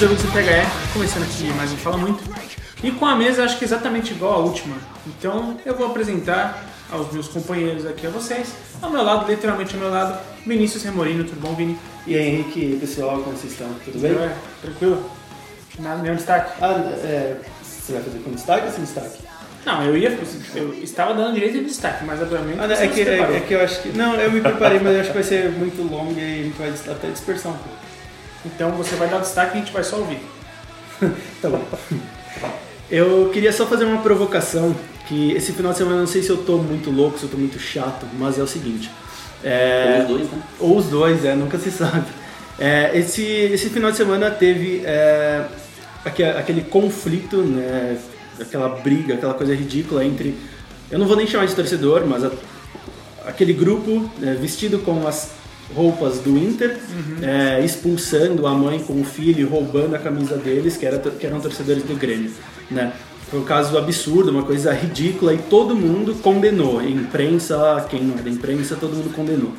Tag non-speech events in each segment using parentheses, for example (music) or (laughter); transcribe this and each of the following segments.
Bem-vindos, ouvintes do THE, começando aqui mais um Fala Muito. E com a mesa acho que exatamente igual à última. Então eu vou apresentar aos meus companheiros aqui a vocês. Ao meu lado, literalmente ao meu lado, Vinícius Remorino. Tudo bom, Vini? E aí, Henrique, pessoal, como vocês estão? Tudo bem? É, tranquilo? Nada, nenhum destaque? Ah, é, você vai fazer com destaque ou sem destaque? Não, eu ia. Eu estava dando direito de destaque, mas obviamente. Ah, é, que, é, é que eu acho que. Não, eu me preparei, mas eu acho que vai ser muito longo e a gente vai até dispersar um pouco. Então você vai dar o destaque e a gente vai só ouvir. (laughs) Tá bom. Eu queria só fazer uma provocação, que esse final de semana eu não sei se eu tô muito louco, se eu tô muito chato, mas é o seguinte. É, Ou os dois, né? Ou os dois, é, nunca se (laughs) sabe. É, esse, esse final de semana teve é, aque- aquele conflito, né, aquela briga, aquela coisa ridícula entre. Eu não vou nem chamar de torcedor, mas a- aquele grupo né, vestido com as roupas do Inter, é, expulsando a mãe com o filho roubando a camisa deles, que, era, que eram torcedores do Grêmio. Né? Foi um caso absurdo, uma coisa ridícula, e todo mundo condenou. Imprensa, quem não é da imprensa, todo mundo condenou.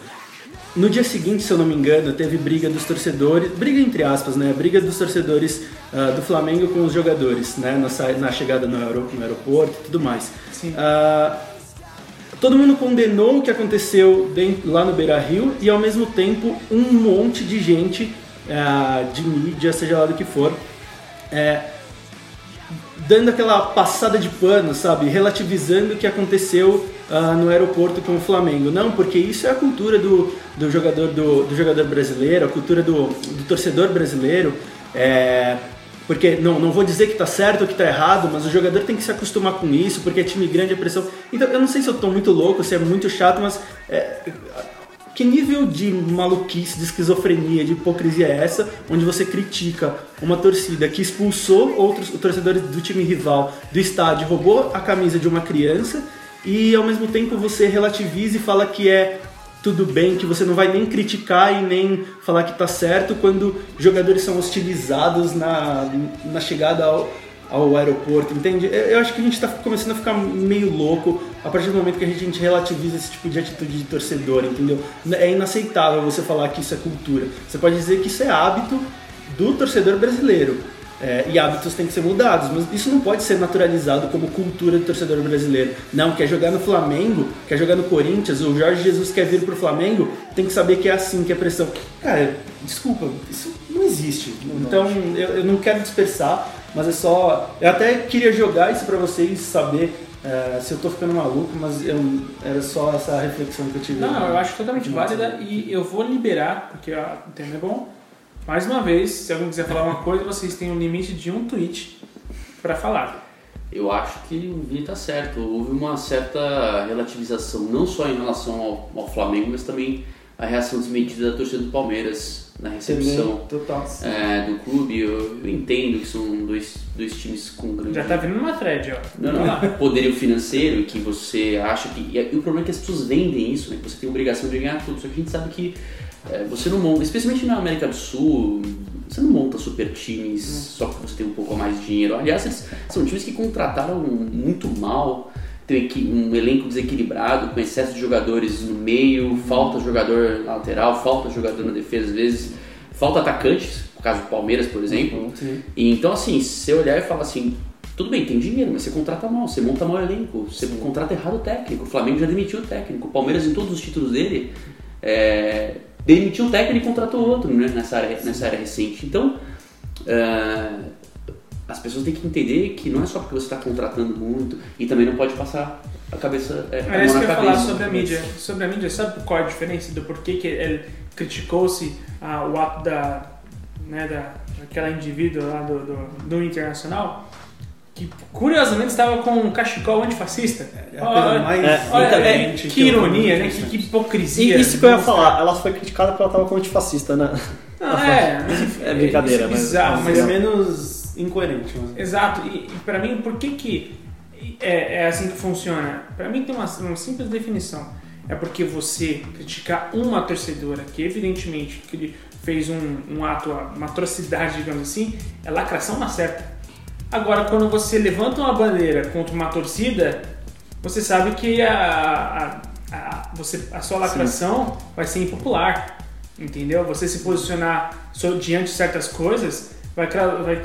No dia seguinte, se eu não me engano, teve briga dos torcedores, briga entre aspas, né? Briga dos torcedores ah, do Flamengo com os jogadores, né? Na, na chegada no, aero- no aeroporto e tudo mais. Sim. Ah, todo mundo condenou o que aconteceu dentro- lá no Beira Rio e ao mesmo tempo um monte de gente ah, de mídia, seja lá do que for, é, dando aquela passada de pano, sabe? Relativizando o que aconteceu ah, no aeroporto com o Flamengo. Não, porque isso é a cultura do, do, jogador, do, do jogador brasileiro, a cultura do, do torcedor brasileiro. É, porque não, não vou dizer que tá certo ou que tá errado, mas o jogador tem que se acostumar com isso, porque é time grande, é pressão. Então eu não sei se eu tô muito louco, se é muito chato, mas é, que nível de maluquice, de esquizofrenia, de hipocrisia é essa, onde você critica uma torcida que expulsou outros torcedores do time rival do estádio, roubou a camisa de uma criança e ao mesmo tempo você relativiza e fala que é tudo bem, que você não vai nem criticar e nem falar que tá certo quando jogadores são hostilizados na, na chegada ao, ao aeroporto, entende? Eu acho que a gente está começando a ficar meio louco a partir do momento que a gente relativiza esse tipo de atitude de torcedor, entendeu? É inaceitável você falar que isso é cultura. Você pode dizer que isso é hábito do torcedor brasileiro. É, e hábitos têm que ser mudados, mas isso não pode ser naturalizado como cultura do torcedor brasileiro. Não, quer jogar no Flamengo, quer jogar no Corinthians, o Jorge Jesus quer vir pro Flamengo, tem que saber que é assim, que é pressão. Cara, desculpa, isso não existe. Então eu, eu não quero dispersar, mas é só. Eu até queria jogar isso pra vocês saber é, se eu tô ficando maluco, mas eu, era só essa reflexão que eu tive. Não, eu acho totalmente válida e eu vou liberar, porque o tema é bom. Mais uma vez, se alguém quiser falar uma coisa, vocês têm um limite de um tweet pra falar. Eu acho que o Vini tá certo. Houve uma certa relativização, não só em relação ao, ao Flamengo, mas também a reação desmedida da torcida do Palmeiras na recepção Total. é, do clube. Eu, eu entendo que são dois, dois times com grande Já tá vindo uma thread, ó. não, não, poderio financeiro e que você acha que. E, o problema é que as pessoas vendem isso, né? Que você tem obrigação de ganhar tudo. Só que a gente sabe que é, você não monta, especialmente na América do Sul, você não monta super times só porque você tem um pouco mais de dinheiro. Aliás, eles são times que contrataram muito mal, tem um elenco desequilibrado, com excesso de jogadores no meio, falta jogador na lateral, falta jogador na defesa às vezes, falta atacantes, no caso do Palmeiras, por exemplo. Sim. E então, assim, se você olhar e falar assim, tudo bem, tem dinheiro, mas você contrata mal, você monta mal o elenco, você contrata errado o técnico. O Flamengo já demitiu o técnico, o Palmeiras em todos os títulos dele é, demitiu o técnico e contratou outro né, nessa, área, nessa área recente. Então, é, as pessoas têm que entender que não é só porque você está contratando muito e também não pode passar a cabeça é, a É isso que eu ia falar sobre a mídia. Sobre a mídia, sabe qual é a diferença do porquê que ele criticou-se ah, o ato da, né, da, daquela indivídua lá do, do, do Internacional? Que curiosamente estava com um cachecol antifascista. É a coisa mais olha, é, que eu ironia, né? Que, que E hipocrisia. isso que eu ia falar, ela foi criticada porque ela tava como antifascista, né? Não, (laughs) é, mas enfim, É brincadeira, isso mas- bizarro, Mas mas é menos incoerente. Mas... Exato, e, e para mim, por que, que é, é assim que funciona? Para mim tem uma, uma simples definição. É porque você criticar uma torcedora que evidentemente que fez um, um ato, uma atrocidade, digamos assim, é lacração na certa. Agora, quando você levanta uma bandeira contra uma torcida, você sabe que a, a, a, você, a sua lacração vai ser impopular. Entendeu? Você se posicionar diante de certas coisas vai, vai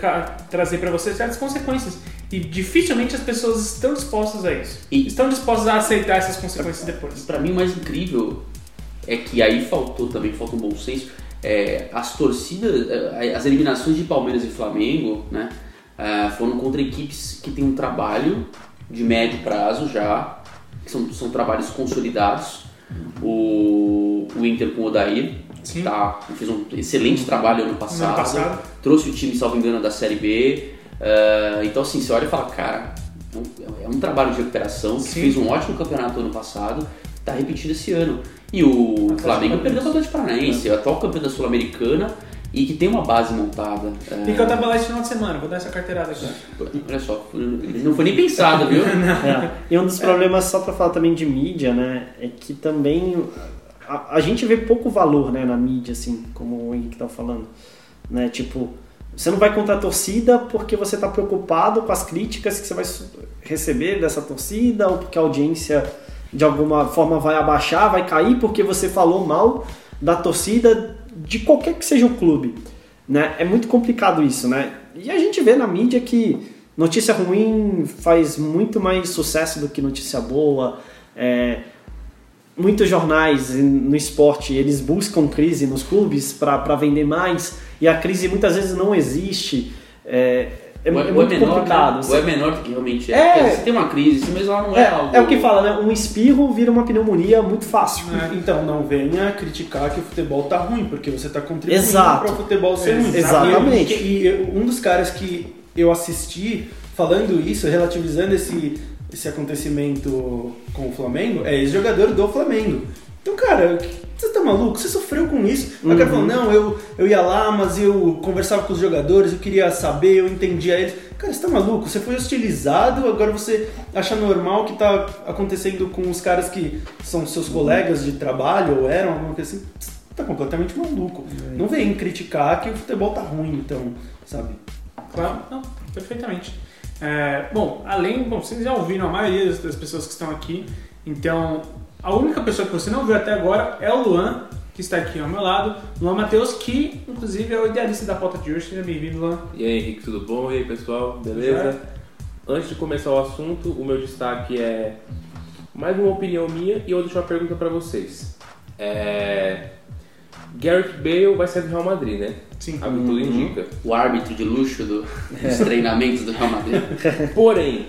trazer para você certas consequências. E dificilmente as pessoas estão dispostas a isso. E- Estão dispostas a aceitar essas consequências depois. Pra mim, o mais incrível é que aí faltou também, falta um bom senso. é, as torcidas, é, as eliminações de Palmeiras e Flamengo, né, é, foram contra equipes que têm um trabalho de médio prazo já, que são, são trabalhos consolidados. O, o Inter com o Odair, Sim. tá, fez um excelente trabalho ano No passado, ano passado. trouxe o time, salvo engano, da Série B. é, então, assim, você olha e fala, cara, é um, é trabalho de recuperação, que Sim. fez um ótimo campeonato ano passado, tá repetindo esse ano. E o Flamengo perdeu para o Atlético Paranaense, atual campeão da Sul-Americana e que tem uma base montada. é, E que eu tava esse final de semana, vou dar essa carteirada aqui. olha só, não foi nem pensado, viu? (laughs) (laughs) É. E um dos problemas, só pra falar também de mídia, né, é que também a, a gente vê pouco valor, né, na mídia, assim, como o Henrique tá falando, né, tipo, você não vai contra a torcida porque você tá preocupado com as críticas que você vai receber dessa torcida ou porque a audiência de alguma forma vai abaixar, vai cair porque você falou mal da torcida de qualquer que seja o clube, né? É muito complicado isso, né? E a gente vê na mídia que notícia ruim faz muito mais sucesso do que notícia boa. É, muitos jornais no esporte eles buscam crise nos clubes para vender mais e a crise muitas vezes não existe. É, é, Ou é ou muito menor, complicado. né? Ou é menor do que realmente é. É. Você tem uma crise, mas ela não é, É, algo. é o que fala, né? Um espirro vira uma pneumonia muito fácil. Então não venha criticar que o futebol tá ruim, porque você tá contribuindo Exato. para o futebol ser ruim. Exatamente. E, e eu- um dos caras que eu assisti falando isso, relativizando esse, esse acontecimento com o Flamengo, é ex-jogador do Flamengo. Então, cara, você tá maluco? Você sofreu com isso? Aí O cara falou, não, eu, eu ia lá, mas eu conversava com os jogadores, eu queria saber, eu entendia eles. Cara, você tá maluco? Você foi hostilizado, agora você acha normal que tá acontecendo com os caras que são seus colegas de trabalho ou eram, alguma coisa assim. Você tá completamente maluco. Não vem criticar que o futebol tá ruim, então, sabe? Claro, não, perfeitamente. É, bom, além, bom, vocês já ouviram a maioria das pessoas que estão aqui, então a única pessoa que você não viu até agora é o Luan, que está aqui ao meu lado, Luan Matheus, que inclusive é o idealista da pauta de hoje. Seja bem-vindo, Luan. E aí, Henrique, tudo bom? E aí, pessoal, beleza? Antes de começar o assunto, o meu destaque é mais uma opinião minha e eu deixo uma pergunta pra vocês. É... Gareth Bale vai sair do Real Madrid, né? Sim. A tudo indica. O árbitro de luxo do- dos treinamentos do Real Madrid. (laughs) Porém,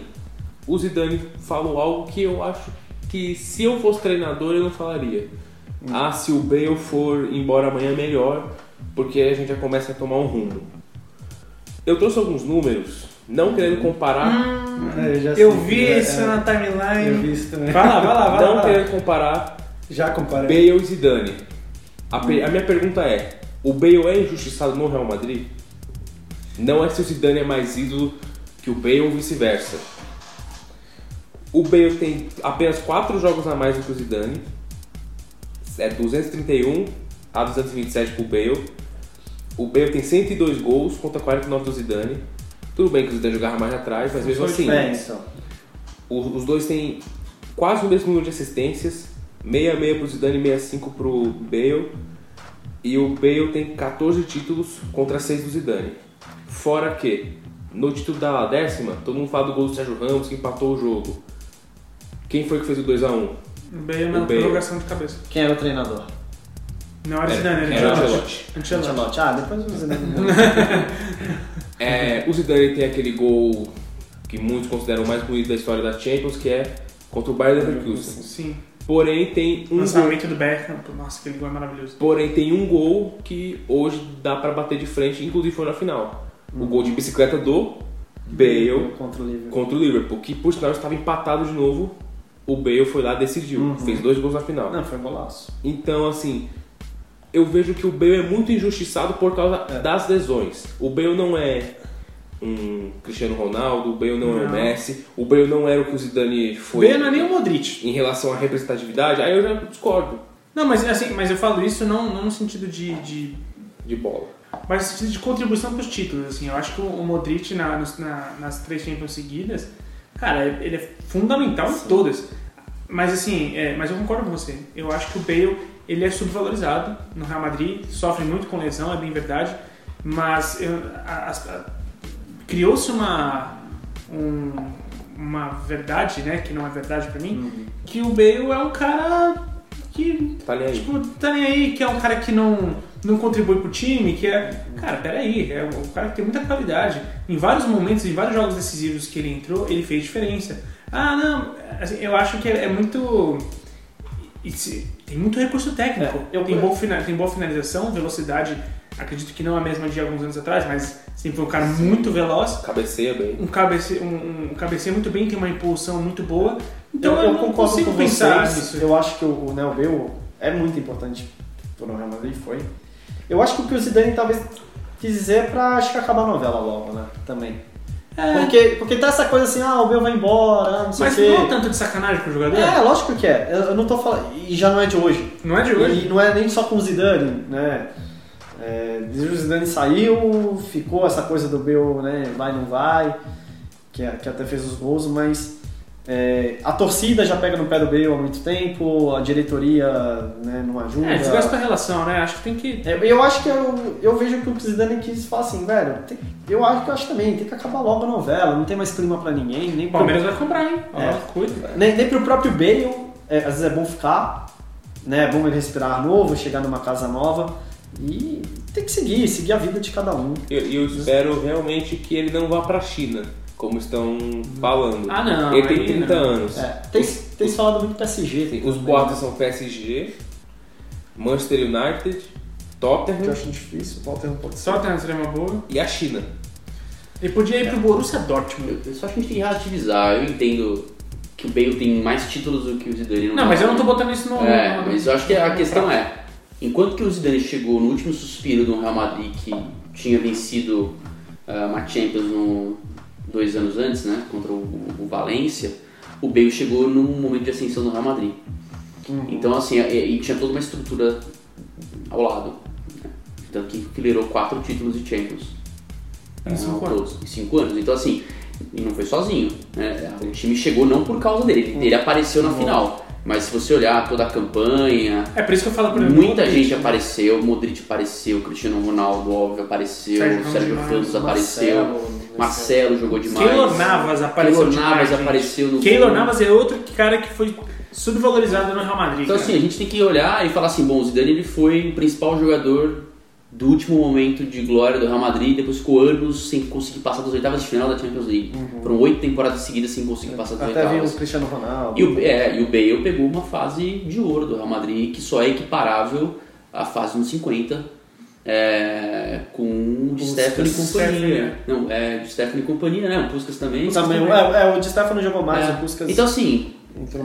o Zidane falou algo que eu acho que se eu fosse treinador eu não falaria. Ah, se o Bale for embora amanhã melhor, porque a gente já começa a tomar um rumo. Eu trouxe alguns números, não querendo comparar já Eu sei, vi é, isso é, na Eu timeline. vi isso também. Vai lá, vai lá, vai lá. não vai lá. querendo comparar Já comparei. Bale e Zidane. A, pe- a minha pergunta é: o Bale é injustiçado no Real Madrid? Não é se o Zidane é mais ídolo que o Bale ou vice-versa. O Bale tem apenas 4 jogos a mais do que o Zidane. É 231 a 227 pro Bale. O Bale tem 102 gols contra 49 do Zidane. Tudo bem que o Zidane jogava mais atrás, mas mesmo assim. Os, os dois têm quase o mesmo número de assistências, 66 pro Zidane e 65 pro Bale. E o Bale tem 14 títulos contra 6 do Zidane. Fora que, no título da décima, todo mundo fala do gol do Sérgio Ramos que empatou o jogo. Quem foi que fez o 2x1? Bale na O Bale. prorrogação de cabeça. Quem era o treinador? Não era Era- Zidane, era era Ancelotti. Ancelotti. Ancelotti. Ah, depois o Zidane. (laughs) É, o Zidane tem aquele gol que muitos consideram o mais bonito da história da Champions, que é contra o Bayern Leverkusen. Sim. Porém tem um gol Lançamento do Beckham. Nossa, aquele gol é maravilhoso. Porém, tem um gol que hoje dá pra bater de frente, inclusive foi na final. O gol de bicicleta do Bale contra o Liverpool. contra o Liverpool, que por sinal estava empatado de novo. O Bale foi lá e decidiu, fez dois gols na final. Não, foi golaço. Então, assim, eu vejo que o Bale é muito injustiçado por causa das lesões. O Bale não é um Cristiano Ronaldo, o Bale não, é o Não. Messi, o Bale não era o que o Zidane O foi Bale não é nem o Modric. em relação à representatividade. Aí eu já discordo Não, mas assim, mas eu falo isso não, não no sentido de, de de bola. mas no sentido de contribuição para os títulos. Assim, eu acho que o Modric na- nas três Champions seguidas, cara, ele é fundamental em todas. Mas assim, é, mas eu concordo com você. Eu acho que o Bale ele é subvalorizado no Real Madrid, sofre muito com lesão, é bem verdade. Mas criou-se uma um- uma verdade, né, que não é verdade pra mim, que o Bale é um cara que Tá nem aí. tipo, tá nem aí, que é um cara que não, não contribui pro time, que é. Cara, peraí, é um cara que tem muita qualidade. Em vários momentos, em vários jogos decisivos que ele entrou, ele fez diferença. Ah, não, assim, eu acho que é, é muito. Tem muito recurso técnico. É, eu- tem, boa, fina- tem boa finalização, velocidade, acredito que não a mesma de alguns anos atrás, mas sempre foi um cara muito veloz. Cabeceia bem. Um cabeceio, um, um cabeceio muito bem, tem uma impulsão muito boa. Então eu, eu, eu concordo com vocês. nisso. Eu acho que o, o Neo é muito importante pro Real Madrid, foi. Eu acho que o que o Zidane talvez quis dizer é pra acho que acabar a novela logo, né? Também. Porque, porque tá essa coisa assim, ah, o Bale vai embora, não sei Mas o quê. não é tanto de sacanagem pro jogador? É, lógico que é. Eu, eu não tô falando. E já não é de hoje. Não é de hoje. E não é nem só com o Zidane, né? É, desde o Zidane saiu, ficou essa coisa do Bale, né? Vai, não vai, que, é- que até fez os gols, mas é, a torcida já pega no pé do Bale há muito tempo, a diretoria né, não ajuda. É, desgasta a relação, né? Acho que tem que. É, eu acho que eu, eu vejo que o Zidane quis falar assim, velho, tem- eu acho que eu acho também, tem que acabar logo a novela, não tem mais clima pra ninguém, nem pro, Palmeiras vai comprar, hein? É. cuida. nem, nem pro próprio Bale, é, às vezes é bom ficar, né? É bom ele respirar ar novo, chegar numa casa nova e tem que seguir, seguir a vida de cada um. E eu, eu espero realmente que ele não vá pra China, como estão falando. Ah, não, Ele tem aí 30 não. anos. É, tem, tem se falado muito PSG. Também, os boatos são PSG, Manchester United, Que eu Tottenham acho difícil, Tottenham pode ser. Só tem seria uma boa. e a China. Ele podia ir pro Borussia Dortmund. Eu, eu só acho que a gente tem que relativizar. Eu entendo que o Bale tem mais títulos do que o Zidane. Não, mas eu não tô botando isso no. É, no- mas eu acho que a questão é, enquanto que o Zidane chegou no último suspiro do Real Madrid, que tinha vencido ah, uma Champions no, dois anos antes, né, contra o, o Valência, o Bale chegou num momento de ascensão do Real Madrid. Então, assim, e, e tinha toda uma estrutura ao lado. Né? Tanto que enfileirou quatro títulos de Champions. Em cinco Ah, anos. todos, Em cinco anos. Então, assim, e não foi sozinho. Né? O time chegou não por causa dele, ele, apareceu na final. Mas se você olhar toda a campanha, É por isso que eu falo pra ele. muita Modric. gente apareceu, Modric apareceu, Cristiano Ronaldo, óbvio, apareceu, Sérgio Sérgio Ramos apareceu, Marcelo, Marcelo jogou demais. Keylor Navas apareceu Keylor demais, Navas gente. apareceu no Keylor gol. Navas é outro cara que foi subvalorizado no Real Madrid. Então cara. assim, a gente tem que olhar e falar assim, bom, o Zidane ele foi o principal jogador do último momento de glória do Real Madrid, depois ficou anos sem conseguir passar das oitavas de final da Champions League. Foram oito temporadas seguidas sem conseguir passar das Até vi o oitavas. Cristiano Ronaldo. E o, é, e o Bale pegou uma fase de ouro do Real Madrid que só é equiparável à fase nos 50 é, com o de Stephanie e companhia. Stephanie. Não, é de Stephanie e companhia, né? O Puskas também. Também, é, é, o Di Stefano jogou mais, É. o Puskas Então assim,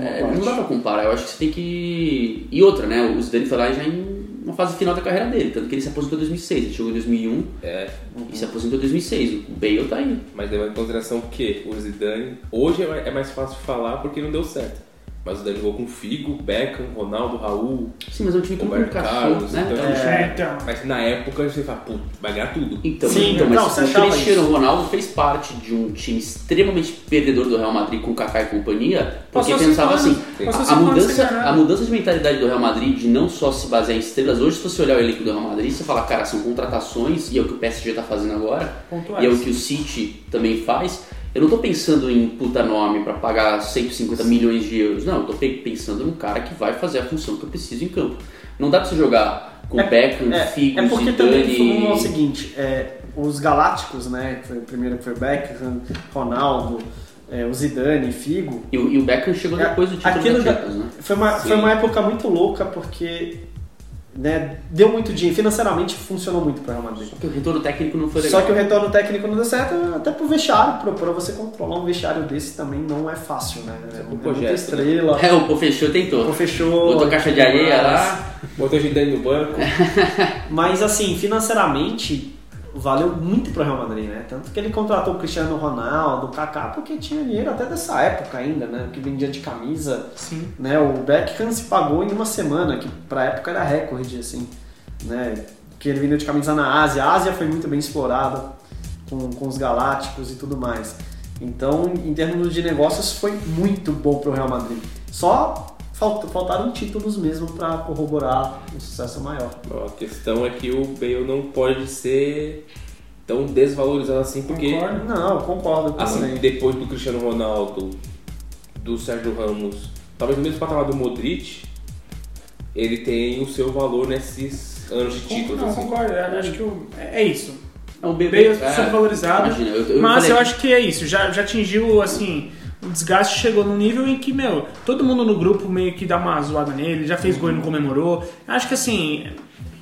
é, não dá pra comparar. Eu acho que você tem que... E outra, né? O Zidane foi lá já em uma fase final da carreira dele. Tanto que ele se aposentou em 2006. Ele chegou em 2001 É, e se aposentou em 2006. O Bale tá aí. mas levando em consideração que o Zidane, hoje é mais- é fácil de falar porque não deu certo. Mas o Zidane jogou com Figo, Beckham, Ronaldo, Raul, Sim, mas é um time que não Roberto encaixou, Carlos, né? então, É, então. Mas na época você fala, pô, vai ganhar tudo. Então, Sim, então não, mas você o achava Cristiano isso. Ronaldo fez parte de um time extremamente perdedor do Real Madrid com Kaká e companhia, porque Passou pensava assim, a, a mudança, a mudança de mentalidade do Real Madrid de não só se basear em estrelas, hoje se você olhar o elenco do Real Madrid, você fala, cara, são contratações, e é o que o PSG tá fazendo agora, Pontuais. e é o que o City também faz. Eu não tô pensando em puta nome pra pagar 150 milhões de euros, não, eu tô pe- pensando num cara que vai fazer a função que eu preciso em campo. Não dá pra você jogar com Beckham, É, Figo, é porque também Zidane... foi o seguinte, é, os Galácticos, né, que foi o primeiro que foi Beckham, Ronaldo, é, o Zidane, Figo, E, o- e o Beckham chegou É, depois do título da Champions, né? foi uma, foi Sim. uma época muito louca porque né, deu muito dinheiro, financeiramente funcionou muito para o Real Madrid. Só que o retorno técnico não foi legal. Só que o retorno técnico não deu certo, até pro vestiário, pra você controlar um vestiário desse também não é fácil, né? É, um muita projeto, estrela, É, o Pô fechou tentou. o fechou. Botou caixa de areia lá. Botou o Zidane no banco. (laughs) Mas assim, financeiramente, valeu muito pro Real Madrid, né? Tanto que ele contratou o Cristiano Ronaldo, o Kaká, porque tinha dinheiro até dessa época ainda, né? Que vendia de camisa. Sim. Né? O Beckham se pagou em uma semana, que pra época era recorde, assim. Né? Que ele vendeu de camisa na Ásia. A Ásia foi muito bem explorada com, com os Galácticos e tudo mais. Então, em termos de negócios, foi muito bom pro Real Madrid. Só faltaram títulos mesmo para corroborar um sucesso maior. A questão é que o Bale não pode ser tão desvalorizado assim, porque Concordo. Não, eu concordo com assim, você. depois do Cristiano Ronaldo, do Sérgio Ramos, talvez no mesmo patamar do Modric, ele tem o seu valor nesses anos de títulos. Não, assim. concordo. Eu acho que o- é é isso. O Bale é, sobrevalorizado. Imagina, eu, eu Mas falei eu que- acho que é isso. Já, já atingiu, assim, o desgaste chegou num nível em que, meu, todo mundo no grupo meio que dá uma zoada nele, já fez gol e não comemorou. Acho que, assim,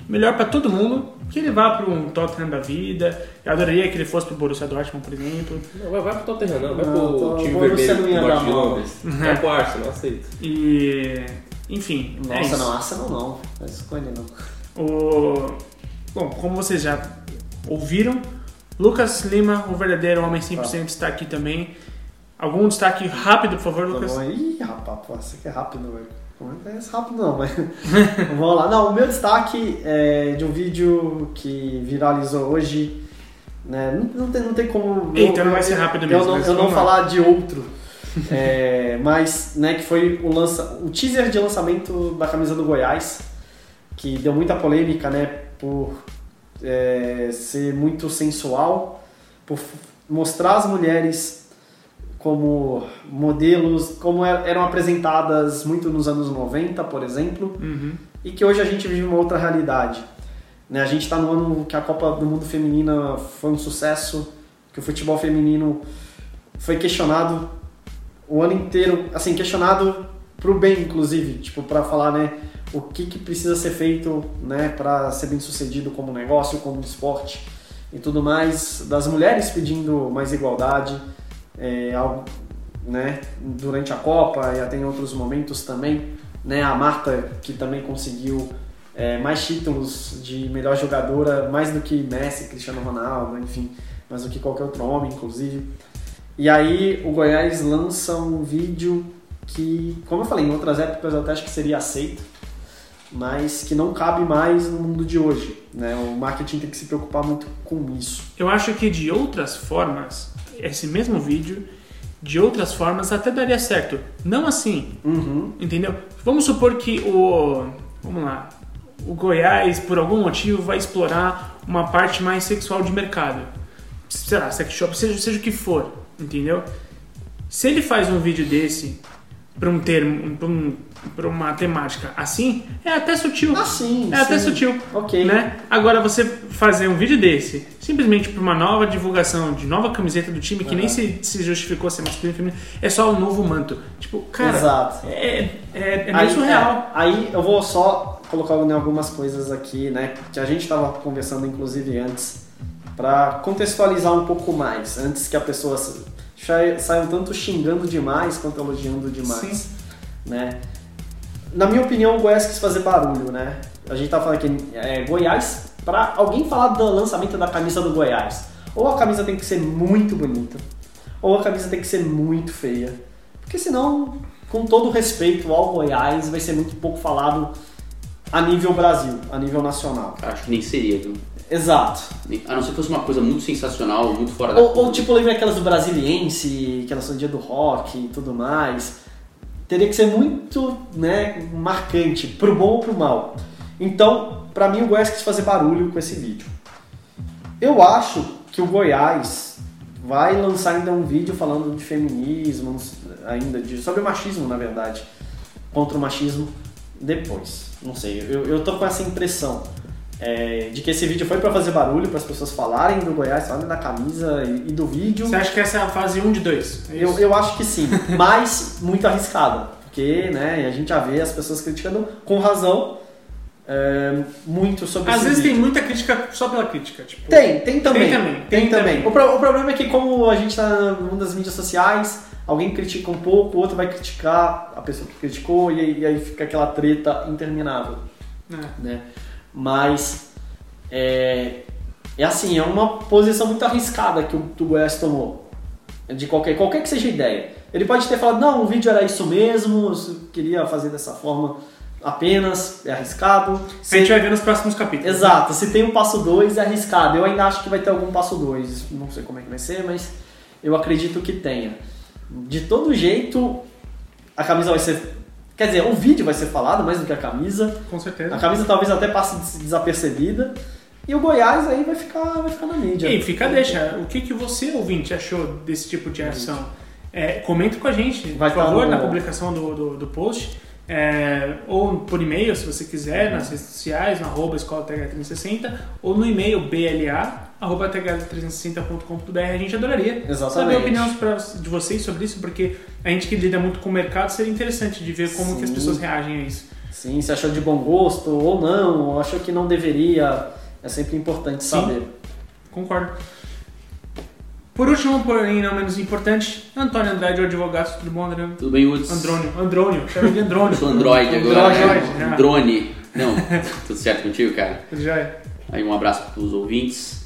melhor pra todo mundo que ele vá pra um Tottenham da vida. Eu adoraria que ele fosse pro Borussia Dortmund, por exemplo. Não, vai, vai pro Tottenham, não. Vai Não, pro tô- time o Borussia vermelho não ia do de mal. Londres. Vai pro Arsenal, aceito. E. Enfim. é Nossa, isso. não, Arsenal não. Com ele não. O... Bom, como vocês já ouviram, Lucas Lima, o verdadeiro homem 100%, está aqui também. Algum destaque rápido, por favor, Tá Lucas? bom. Ih, rapaz, pô, você que é rápido, velho. Não é esse rápido não, mas. (laughs) Vamos lá. Não, o meu destaque é de um vídeo que viralizou hoje. Né? Não, não, tem, não tem como. Eita, eu- não vai ser rápido mesmo, Eu não, eu não falar de outro. (laughs) É, mas, né, que foi o, lança, o teaser de lançamento da camisa do Goiás, que deu muita polêmica, né, por é, ser muito sensual, por mostrar as mulheres como modelos, como er- eram apresentadas muito nos anos 90, por exemplo, Uhum. e que hoje a gente vive uma outra realidade. Né? A gente está no ano que a Copa do Mundo Feminina foi um sucesso, que o futebol feminino foi questionado o ano inteiro, assim, questionado pro bem, inclusive, tipo, para falar, né, o que, que precisa ser feito, né, para ser bem sucedido como negócio, como esporte e tudo mais, das mulheres pedindo mais igualdade, é, algo, né, durante a Copa e até em outros momentos também, né, a Marta que também conseguiu é, mais títulos de melhor jogadora, mais do que Messi, Cristiano Ronaldo, enfim, mais do que qualquer outro homem, inclusive. E aí o Goiás lança um vídeo que, como eu falei, em outras épocas eu até acho que seria aceito, mas que não cabe mais no mundo de hoje. Né? O marketing tem que se preocupar muito com isso. Eu acho que de outras formas, esse mesmo vídeo, de outras formas até daria certo. Não assim, Uhum. entendeu? Vamos supor que o. Vamos lá. O Goiás, por algum motivo, vai explorar uma parte mais sexual de mercado. Sei lá, sex shop, seja, seja o que for, entendeu? Se ele faz um vídeo desse para um termo, pra, um, uma temática assim, é até sutil. Ah, sim, é até sim. sutil. Ok. Né? Agora, você fazer um vídeo desse, simplesmente para uma nova divulgação de nova camiseta do time, que nem se, se justificou ser masculino e feminino, é só um novo manto. Tipo, cara, Exato. é, é, é aí, meio surreal. é, aí eu vou só colocar algumas coisas aqui, né, que a gente estava conversando inclusive antes, para contextualizar um pouco mais, antes que a pessoa sa- sa- saia tanto xingando demais quanto elogiando demais, Sim. né? Na minha opinião, o Goiás quis fazer barulho, né? A gente tá falando aqui, é, Goiás, para alguém falar do lançamento da camisa do Goiás, ou a camisa tem que ser muito bonita, ou a camisa tem que ser muito feia. Porque senão, com todo respeito ao Goiás, vai ser muito pouco falado a nível Brasil, a nível nacional. Acho que nem seria, viu? Exato. A não ser que fosse uma coisa muito sensacional, muito fora da Ou, tipo, lembra aquelas do Brasiliense, que elas são dia do rock e tudo mais. Teria que ser muito, né, marcante, pro bom ou pro mal. Então, pra mim, o Goiás quis fazer barulho com esse vídeo. Eu acho que o Goiás vai lançar ainda um vídeo falando de feminismo, ainda de sobre machismo, na verdade, contra o machismo depois. Não sei, eu, eu tô com essa impressão é, de que esse vídeo foi pra fazer barulho, para as pessoas falarem do Goiás, falarem da camisa e, e do vídeo. Você acha que essa é a fase 1 de 2? Eu, eu acho que sim, (laughs) mas muito arriscada, porque né, a gente já vê as pessoas criticando com razão é, muito sobre Às vezes vídeo. tem muita crítica só pela crítica. Tipo, Tem, tem também. Tem também, Tem, tem também. também. O, pro- o problema é que como a gente tá no mundo das mídias sociais, alguém critica um pouco, o outro vai criticar a pessoa que criticou, e, aí- e aí fica aquela treta interminável, né? Né? Mas é, é assim, é uma posição muito arriscada que o, que o Goiás tomou. De qualquer, qualquer que seja a ideia. Ele pode ter falado, não, o vídeo era isso mesmo, eu queria fazer dessa forma apenas, é arriscado. A gente vai ver nos próximos capítulos. Exato, se tem um passo 2 é arriscado. Eu ainda acho que vai ter algum passo 2. Não sei como é que vai ser, mas eu acredito que tenha. De todo jeito, a camisa vai ser Quer dizer, o vídeo vai ser falado mais do que a camisa. Com certeza. A camisa talvez até passe des- desapercebida. E o Goiás aí vai ficar, vai ficar na mídia. E fica, deixa. O que, que você, ouvinte, achou desse tipo de ação? É, comenta com a gente, Vai por estar favor, no- na publicação do, do, do post. é, ou por e-mail, se você quiser, nas redes sociais, no arroba escola TH360, ou no e-mail bla arroba th360.com.br. A gente adoraria Exatamente. saber a opinião pra- de vocês sobre isso, porque a gente que lida muito com o mercado, seria interessante de ver como que as Sim. pessoas reagem a isso. Sim, se achou de bom gosto ou não, ou achou que não deveria. É sempre importante Sim. saber. Concordo. Por último, porém não menos importante, Antônio Andrade, o advogado, tudo bom, Andrônio? Tudo bem, Woods? Andrônio, Andrônio, chama de Andrônio. Eu sou Android agora. Android, né? já. Drone. Não, tudo certo contigo, cara? (laughs) Tudo jóia? Aí um abraço para os ouvintes.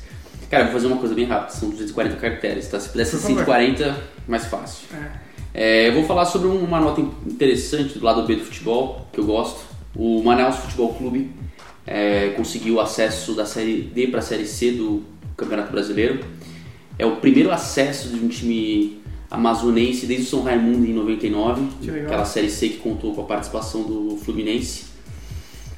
Cara, vou fazer uma coisa bem rápida, são 240 caracteres, tá? Se pudesse ser Por favor. 140, mais fácil. É. É, eu vou falar sobre uma nota interessante do lado B do futebol, que eu gosto. O Manaus Futebol Clube é, conseguiu acesso da Série D para a Série C do Campeonato Brasileiro. É o primeiro acesso de um time amazonense desde o São Raimundo em 99, Que legal. aquela Série C que contou com a participação do Fluminense.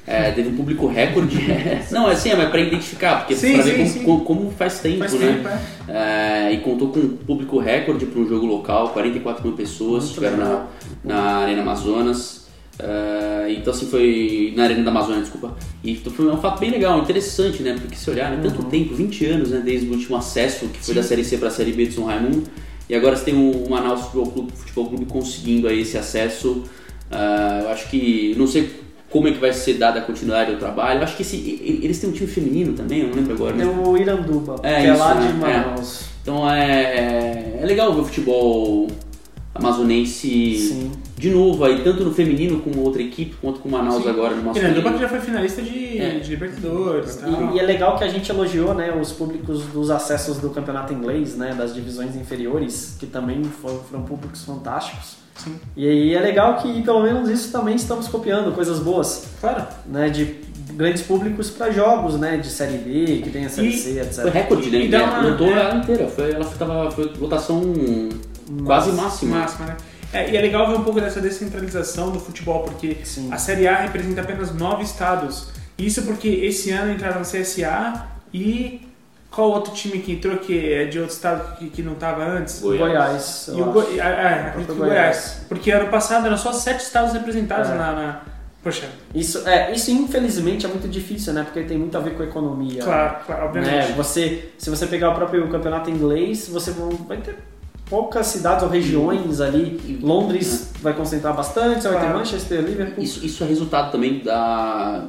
É, teve um público recorde. (laughs) Não, assim, é mas para identificar, porque Sim, para sim, ver como, sim. como- como faz tempo, Faz né? tempo, é. É, e contou com um público recorde para um jogo local, 44 mil pessoas Muito estiveram na, na Arena Amazonas. É, então assim foi na Arena da Amazônia, desculpa. E então, foi um fato bem legal, interessante, né? Porque se olhar, né, tanto tempo, 20 anos, né, desde o último acesso que foi da Série C para a Série B de São Raimundo. E agora você tem o Manaus Futebol Clube, Futebol Clube conseguindo aí esse acesso. É, eu acho que não sei como é que vai ser dada a continuidade do trabalho. Eu acho que esse, eles têm um time feminino também, eu não lembro agora. né? Tem o Iranduba, É, que é isso, lá né? de Manaus. Então é, é legal ver o futebol amazonense Sim. de novo aí, tanto no feminino com outra equipe, quanto com o Manaus Sim. agora no masculino. Nanduba que já foi finalista de, É. de Libertadores e tal. E, e é legal que a gente elogiou né, os públicos dos acessos do campeonato inglês, né, das divisões inferiores, que também foram, foram públicos fantásticos. Sim. E aí é legal que pelo menos isso também estamos copiando, coisas boas, Claro. né, de grandes públicos para jogos, né, de série B, que tem a série E- C, etc. Foi recorde, né? E dá uma- Lotou é. ela inteira, foi, ela tava, foi lotação quase máxima. Máxima, né? É, e é legal ver um pouco dessa descentralização do futebol, porque Sim. a Série A representa apenas nove estados. Isso porque esse ano entraram CSA e qual outro time que entrou que é de outro estado que, que não estava antes? Goiás. Goiás. E o ah, é, acredito que o Goiás. Goiás. Porque ano passado eram só sete estados representados É. na, na- Poxa, Isso, é, isso infelizmente é muito difícil, né, porque tem muito a ver com a economia. claro, claro, né? obviamente. Você, se você pegar o próprio campeonato inglês, você vai ter poucas cidades ou regiões ali. Londres vai concentrar bastante, você vai ter Claro. Manchester, Liverpool. Isso, isso é resultado também da,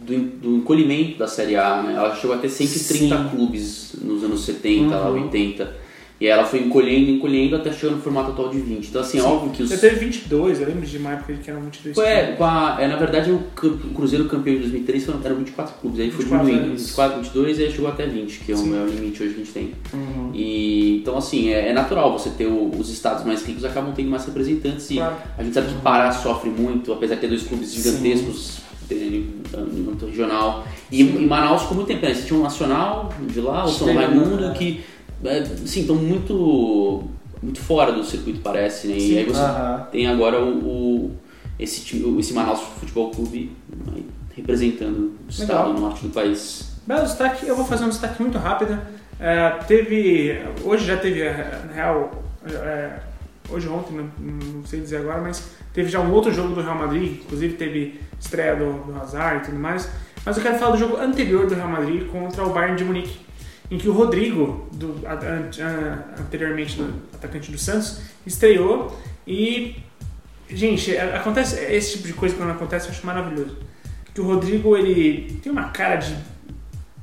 do, do encolhimento da Série A, né? Ela chegou a ter 130 Sim. clubes nos anos 70, lá, Uhum. 80. E ela foi encolhendo, encolhendo até chegar no formato atual de 20. Então, assim, é óbvio que os. Já teve 22, eu lembro de uma época que eram 22 É, a- é, na verdade, o, Cruzeiro campeão de 2003 foram, eram 24 clubes, aí foi 24, diminuindo. é 24, 22 e aí chegou até 20, que é o, Sim. o limite hoje que a gente tem. Uhum. E, então, assim, é, é natural você ter o- os estados mais ricos acabam tendo mais representantes e Claro. a gente sabe que Pará sofre muito, apesar de ter dois clubes gigantescos tem, no âmbito regional. E, e Manaus ficou muito tempo, né? Você tinha o Nacional de lá, o São Raimundo, né? que, é, sim, estão muito, muito fora do circuito, parece, né? Sim. E aí você Aham. tem agora o, o- esse, time- esse Manaus Futebol Clube aí, representando o estado Legal. norte do país. Belo destaque, eu vou fazer um destaque muito rápido. É, teve. Hoje já teve, na real. é, hoje ontem, não, não sei dizer agora, mas teve já um outro jogo do Real Madrid, inclusive teve estreia do, do Hazard e tudo mais. Mas eu quero falar do jogo anterior do Real Madrid contra o Bayern de Munique, em que o Rodrigo, do, a- a- anteriormente do atacante do Santos, estreou e. Gente, é, acontece esse tipo de coisa quando acontece, eu acho maravilhoso. Que o Rodrigo, ele tem uma cara de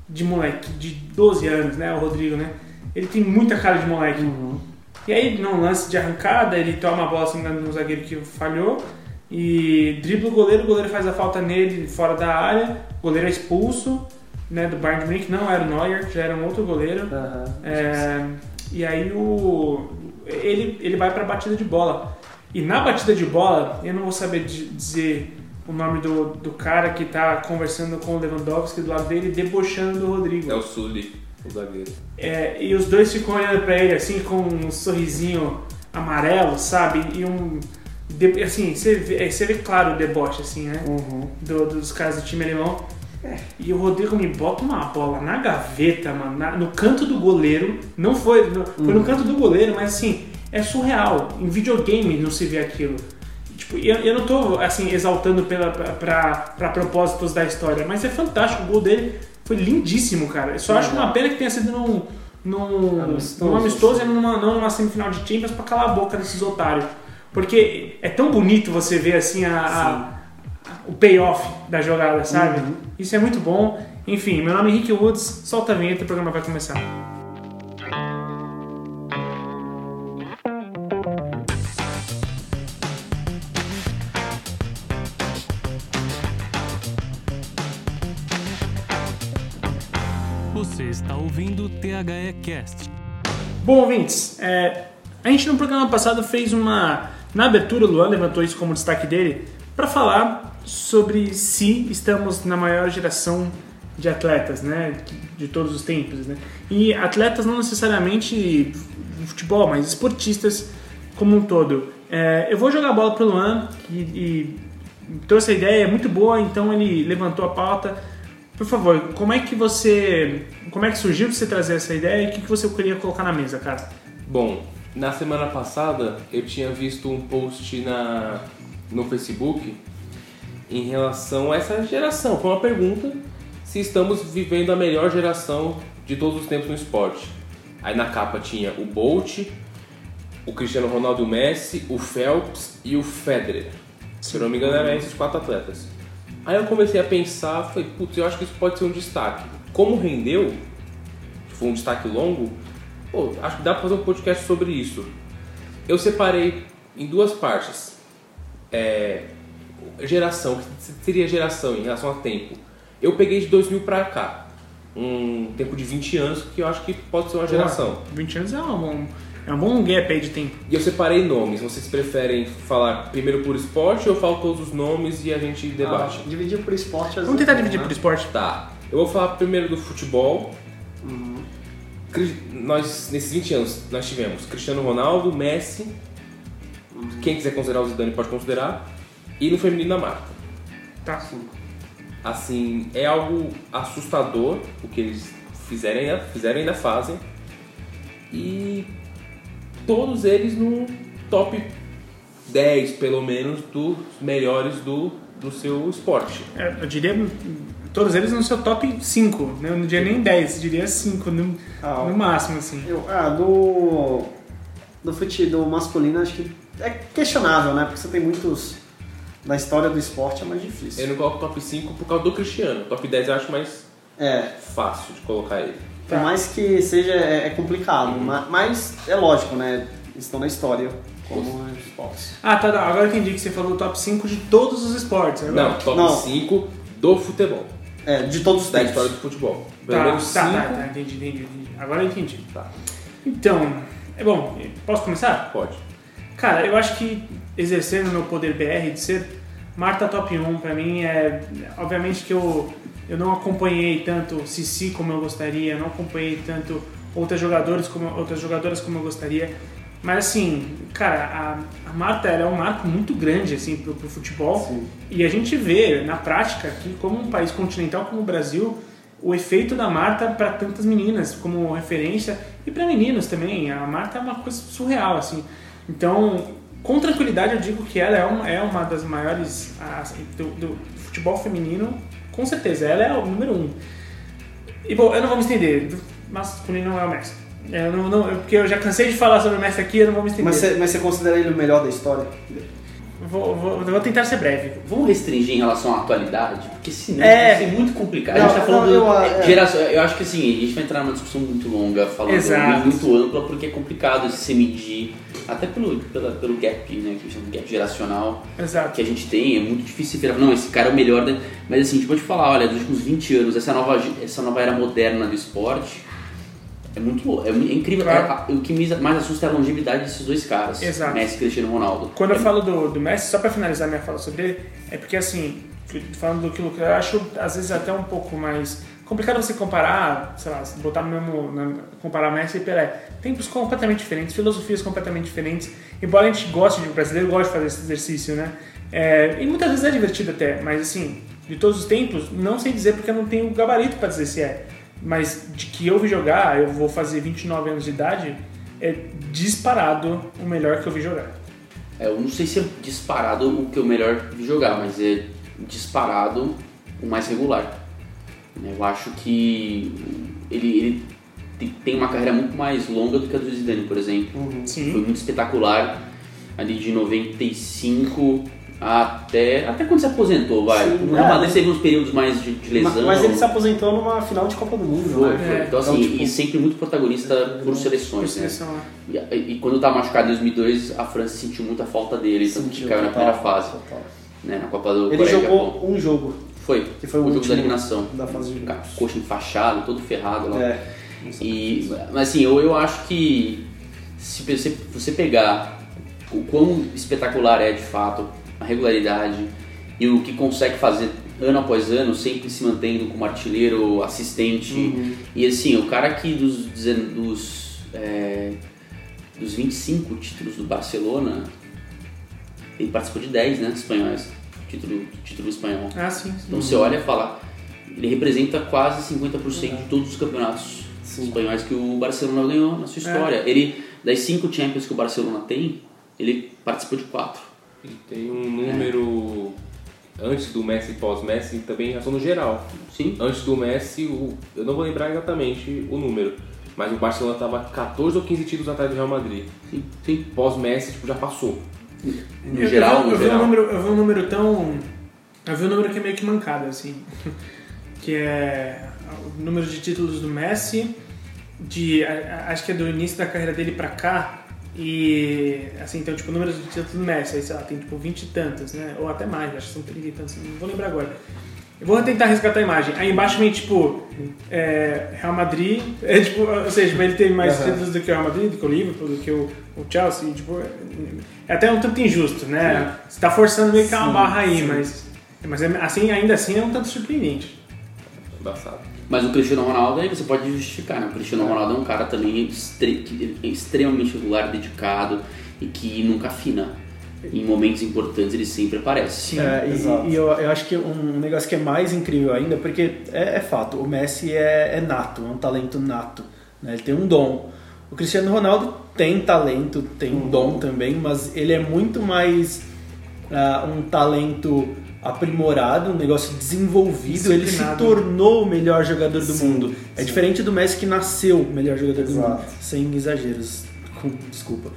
de moleque, de 12 anos, né, o Rodrigo, né? Ele tem muita cara de moleque. Uhum. E aí, num lance de arrancada, ele toma a bola, se não me engano, no zagueiro que falhou, e dribla o goleiro, o goleiro faz a falta nele, fora da área, o goleiro é expulso, né, do Bayern de Munique, não era o Neuer, já era um outro goleiro. Aham. É, e aí o ele, ele vai pra batida de bola. E na batida de bola, eu não vou saber di- dizer o nome do, do cara que tá conversando com o Lewandowski do lado dele, debochando do Rodrigo. É o Sully, o zagueiro. É, e os dois ficam olhando pra ele assim com um sorrisinho amarelo, sabe? E um, de- assim, você vê, você vê claro o deboche, assim, né? Uhum. do- dos caras do time alemão. E o Rodrigo me bota uma bola na gaveta, mano, na- no canto do goleiro. Não foi, no, foi no canto do goleiro, mas assim, é surreal. Em videogame não se vê aquilo. Tipo, eu, eu não tô assim exaltando pela, pra, pra, pra propósitos da história, mas é fantástico. O gol dele foi lindíssimo, cara. Eu só acho uma pena que tenha sido num, num, Amistoso. num amistoso e numa, não numa semifinal de Champions pra calar a boca desses otários. Porque é tão bonito você ver assim a, a- o payoff da jogada, sabe? Isso é muito bom. Enfim, meu nome é Henrique Woods, solta a vinheta e o programa vai começar. Está ouvindo o THE Cast. Bom, ouvintes, é, a gente no programa passado fez uma. Na abertura, o Luan levantou isso como destaque dele, para falar sobre se estamos na maior geração de atletas, né? De todos os tempos, né? E atletas não necessariamente futebol, mas esportistas como um todo. É, eu vou jogar a bola pro Luan, que e trouxe a ideia, é muito boa, então ele levantou a pauta. Por favor, como é que você. Como é que surgiu você trazer essa ideia e o que, que você queria colocar na mesa, cara? Bom, na semana passada eu tinha visto um post na, no Facebook em relação a essa geração. Foi uma pergunta se estamos vivendo a melhor geração de todos os tempos no esporte. Aí na capa tinha o Bolt, o Cristiano Ronaldo Messi, o Phelps e o Federer. Se eu não me engano, eram esses quatro atletas. Aí eu comecei a pensar, falei, putz, eu acho que isso pode ser um destaque. Como rendeu, foi um destaque longo, pô, acho que dá pra fazer um podcast sobre isso. Eu separei em duas partes. É, geração, o que seria geração em relação a tempo? Eu peguei de 2000 pra cá, um tempo de 20 anos que eu acho que pode ser uma geração. 20 anos é um bom, é um bom gap aí de tempo. E eu separei nomes. Vocês preferem falar primeiro por esporte ou eu falo todos os nomes e a gente debate? Ah, dividir por esporte às Vamos tentar dividir né? por esporte. Tá. Eu vou falar primeiro do futebol. Cri- Nós, nesses 20 anos, nós tivemos Cristiano Ronaldo, Messi, quem quiser considerar o Zidane pode considerar, e no feminino a Marta. Tá. Assim, é algo assustador o que eles fizeram, ainda, fizeram e ainda fazem. E todos eles no top 10, pelo menos, dos melhores do, do seu esporte. É, eu diria todos eles no seu top 5, né? Eu não diria nem 10, eu diria 5 no, Ah, no máximo, assim. Eu, ah, do. Do fute do masculino acho que é questionável, né? Porque você tem muitos. Na história do esporte é mais difícil. Eu não coloco top 5 por causa do Cristiano. Top 10 eu acho mais É, fácil de colocar ele. Por mais que seja é, é complicado, ma- mas é lógico, né? Estão na história como esportes. Ah, tá, tá. Agora eu entendi que você falou top 5 de todos os esportes. Agora. Não, top Não. 5 do futebol. É, de todos os Da tempos. história do futebol. Pelo Tá, menos tá, 5. tá, tá, entendi, entendi, entendi. Agora eu entendi. Tá. Então, é bom, posso começar? Pode. Cara, eu acho que exercendo meu poder BR de ser Marta top 1 pra mim é. Obviamente que eu, eu não acompanhei tanto Cici como eu gostaria, eu não acompanhei tanto outras jogadores como, outras jogadoras como eu gostaria. Mas assim, cara, a, a Marta é um marco muito grande assim pro, pro futebol. Sim. E a gente vê na prática que, como um país continental como o Brasil, o efeito da Marta para tantas meninas como referência e para meninos também. A Marta é uma coisa surreal, assim. Então, com tranquilidade, eu digo que ela é uma, é uma das maiores do, do futebol feminino, com certeza. Ela é o número um. E bom, eu não vou me estender. Masculino não é o Messi. Eu não, não, porque eu já cansei de falar sobre o Messi aqui, eu não vou me estender. Mas você considera ele o melhor da história? Vou, vou, vou tentar ser breve. Vamos restringir em relação à atualidade, porque senão É. vai ser muito complicado. Não, a gente tá falando não, eu, é, geração. Eu acho que assim, a gente vai entrar numa discussão muito longa, falando Exato. muito ampla, porque é complicado se medir, até pelo, pela, pelo gap, né, que chama gap geracional Exato. que a gente tem, é muito difícil virar, não, esse cara é o melhor, né? mas assim, a gente pode falar, olha, dos últimos 20 anos, essa nova, essa nova era moderna do esporte, é muito é, mu- é incrível, Claro. É, o que me mais assusta é a longevidade desses dois caras, Exato. Messi e Cristiano Ronaldo. Quando eu É falo do, do Messi, só pra finalizar minha fala sobre ele, é porque assim, falando do que eu acho às vezes até um pouco mais complicado você comparar, sei lá, botar no mesmo, na, comparar Messi e Pelé. Tempos completamente diferentes, filosofias completamente diferentes. Embora a gente goste de, o brasileiro goste de fazer esse exercício, né? É, e muitas vezes é divertido até, mas assim, de todos os tempos, não sei dizer porque eu não tenho gabarito para dizer se é. Mas de que eu vi jogar, eu vou fazer 29 anos de idade, é disparado o melhor que eu vi jogar. É, eu não sei se é disparado o que eu melhor vi jogar, mas é disparado o mais regular. Eu acho que ele, ele te- tem uma carreira muito mais longa do que a do Zidane, por exemplo. Sim. Foi muito espetacular, ali de 95 até até quando se aposentou, vai. Sim, no é. Madrid teve uns períodos mais de, de lesão. Mas, mas ele se aposentou numa final de Copa do Mundo, Foi, né? foi. É. Então, assim, Então, tipo, e sempre muito protagonista por seleções, Por né? seleção, é. E, e quando tava machucado em 2002, a França sentiu muita falta dele, tanto que Sentiu, caiu na total, primeira fase, total. né? Na Copa do Ele Coreia e Japão. jogou um jogo, Foi, que foi o, o jogo da eliminação. da fase de grupos. coxa enfaixado, todo ferrado lá. É. E, mas assim, eu, eu acho que se você, você pegar o quão espetacular é de fato regularidade e o que consegue fazer ano após ano, sempre se mantendo como artilheiro, assistente. Uhum. E assim, o cara que dos, dos, é, dos 25 títulos do Barcelona, ele participou de 10, né? Espanhóis. Título, título espanhol. Ah, sim. sim. Então você olha e fala, ele representa quase 50% de todos os campeonatos espanhóis que o Barcelona ganhou na sua história. Ele, das cinco Champions que o Barcelona tem, ele participou de quatro. E tem um número antes do Messi e pós-Messi também em relação no geral. Sim. Antes do Messi, o- eu não vou lembrar exatamente o número, mas o Barcelona estava 14 ou 15 títulos atrás do Real Madrid. Sim, sim. Pós-Messi, tipo, já passou. No Eu- geral, eu, vi- no eu vi geral. Um número, eu vi um número tão. Eu vi um número que é meio que mancado, assim. (laughs) Que é o número de títulos do Messi, de. Acho que é do início da carreira dele pra cá. E. Assim, então, tipo, o número de títulos do Messi, aí, sei lá, tem tipo 20 e tantos, né? Ou até mais, acho que são 30 e tantos, não vou lembrar agora. Eu vou tentar resgatar a imagem. Aí embaixo vem, tipo, é, Real Madrid, é, tipo, ou seja, ele tem mais Aham. títulos do que o Real Madrid, do que o Liverpool, do que o, o Chelsea, tipo, é até um tanto injusto, né? Você tá forçando meio que uma Sim, barra aí, sim. mas, mas é- assim, ainda assim é um tanto surpreendente. Embaçado. Mas o Cristiano Ronaldo aí você pode justificar, né? O Cristiano Ronaldo é um cara também extre- que é extremamente regular, dedicado e que nunca afina. Em momentos importantes ele sempre aparece. Sim, É, e- e, eu, eu acho que um negócio que é mais incrível ainda, porque é, é fato, o Messi é, é nato, é um talento nato, né? ele tem um dom. O Cristiano Ronaldo tem talento, tem um dom também, mas ele é muito mais ah, um talento aprimorado, um negócio desenvolvido. Ele se tornou o melhor jogador do Sim, mundo. É sim. diferente do Messi que nasceu o melhor jogador do Exato. mundo, sem exageros, com- desculpa.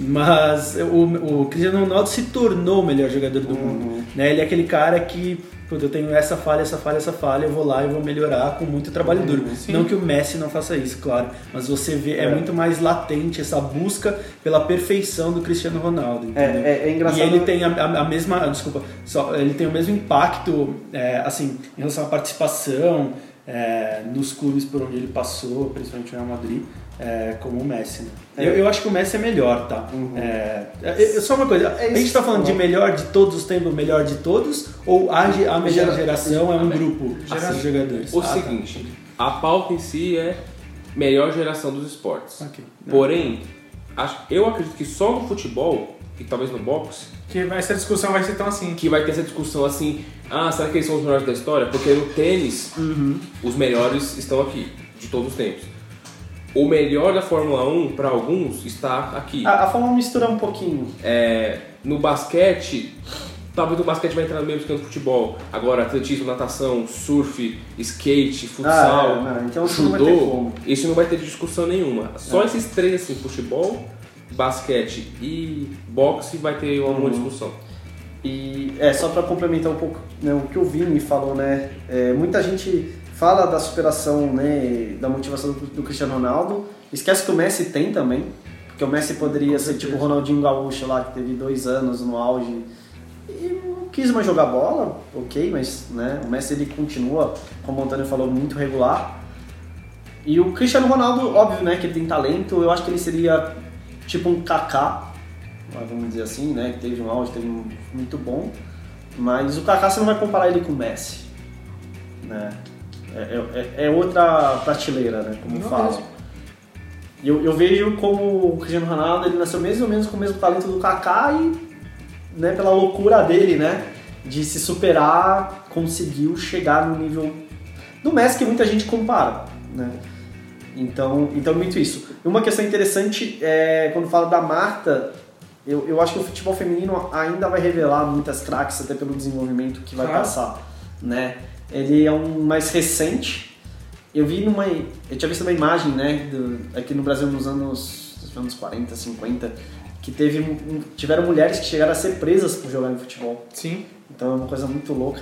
Mas o, o Cristiano Ronaldo se tornou o melhor jogador do mundo. Né? Ele é aquele cara que, puta, eu tenho essa falha, essa falha, essa falha, eu vou lá e vou melhorar com muito trabalho duro. Sim. Não que o Messi não faça isso, claro. Mas você vê, é, É. muito mais latente essa busca pela perfeição do Cristiano Ronaldo. É, é, é engraçado. E ele tem a, a- a mesma, desculpa, só, ele tem o mesmo impacto, é, assim, em relação à participação é, nos clubes por onde ele passou, principalmente no Real Madrid, é, como o Messi. Né? É. Eu, eu acho que o Messi é melhor, tá? Uhum. É, é, é, só uma coisa, É a gente tá falando de melhor de todos os tempos, melhor de todos, ou a, a melhor Gera- geração é um grupo de jogadores? O Ah, tá. seguinte, a pauta em si é melhor geração dos esportes. Ok. Porém, acho, eu acredito que só no futebol, e talvez no boxe, Que vai- essa discussão vai ser tão assim. que vai ter essa discussão assim, ah, será que eles são os melhores da história? Porque no tênis, os melhores estão aqui, de todos os tempos. O melhor da Fórmula 1, para alguns, está aqui. A, a Fórmula mistura um pouquinho. É, no basquete, talvez o basquete vai entrar no mesmo esquema do futebol. Agora, atletismo, natação, surf, skate, futsal, Ah, é, então isso não vai ter judô, isso não vai ter discussão nenhuma. Só esses três, assim, futebol, basquete e boxe vai ter uma, Uhum. discussão. E é só para complementar um pouco né, o que o Vini falou, né? é, muita gente fala da superação, né, da motivação do, do Cristiano Ronaldo. Esquece que o Messi tem também, porque o Messi poderia ser tipo o Ronaldinho Gaúcho lá que teve dois anos no auge e não quis mais jogar bola, ok, mas né, o Messi ele continua, como o Antônio falou, muito regular. E o Cristiano Ronaldo, óbvio, né, que ele tem talento. Eu acho que ele seria tipo um Kaká, vamos dizer assim, né, que teve um auge, teve um muito bom. Mas o Kaká você não vai comparar ele com o Messi. Né? É, é- é outra prateleira, né? Como Não falam. mesmo. Eu, eu vejo como o Cristiano Ronaldo ele nasceu mais ou menos com o mesmo talento do Kaká e né, pela loucura dele, né? De se superar, conseguiu chegar no nível do Messi que muita gente compara, né? Então, então muito isso. Uma questão interessante é quando fala da Marta, eu, eu acho que o futebol feminino ainda vai revelar muitas craques até pelo desenvolvimento que vai Claro. passar, né? Ele é um mais recente. Eu vi numa, eu tinha visto uma imagem, né, do- aqui no Brasil nos anos, nos anos 40, 50, que teve tiveram mulheres que chegaram a ser presas por jogar em futebol. Sim. Então é uma coisa muito louca.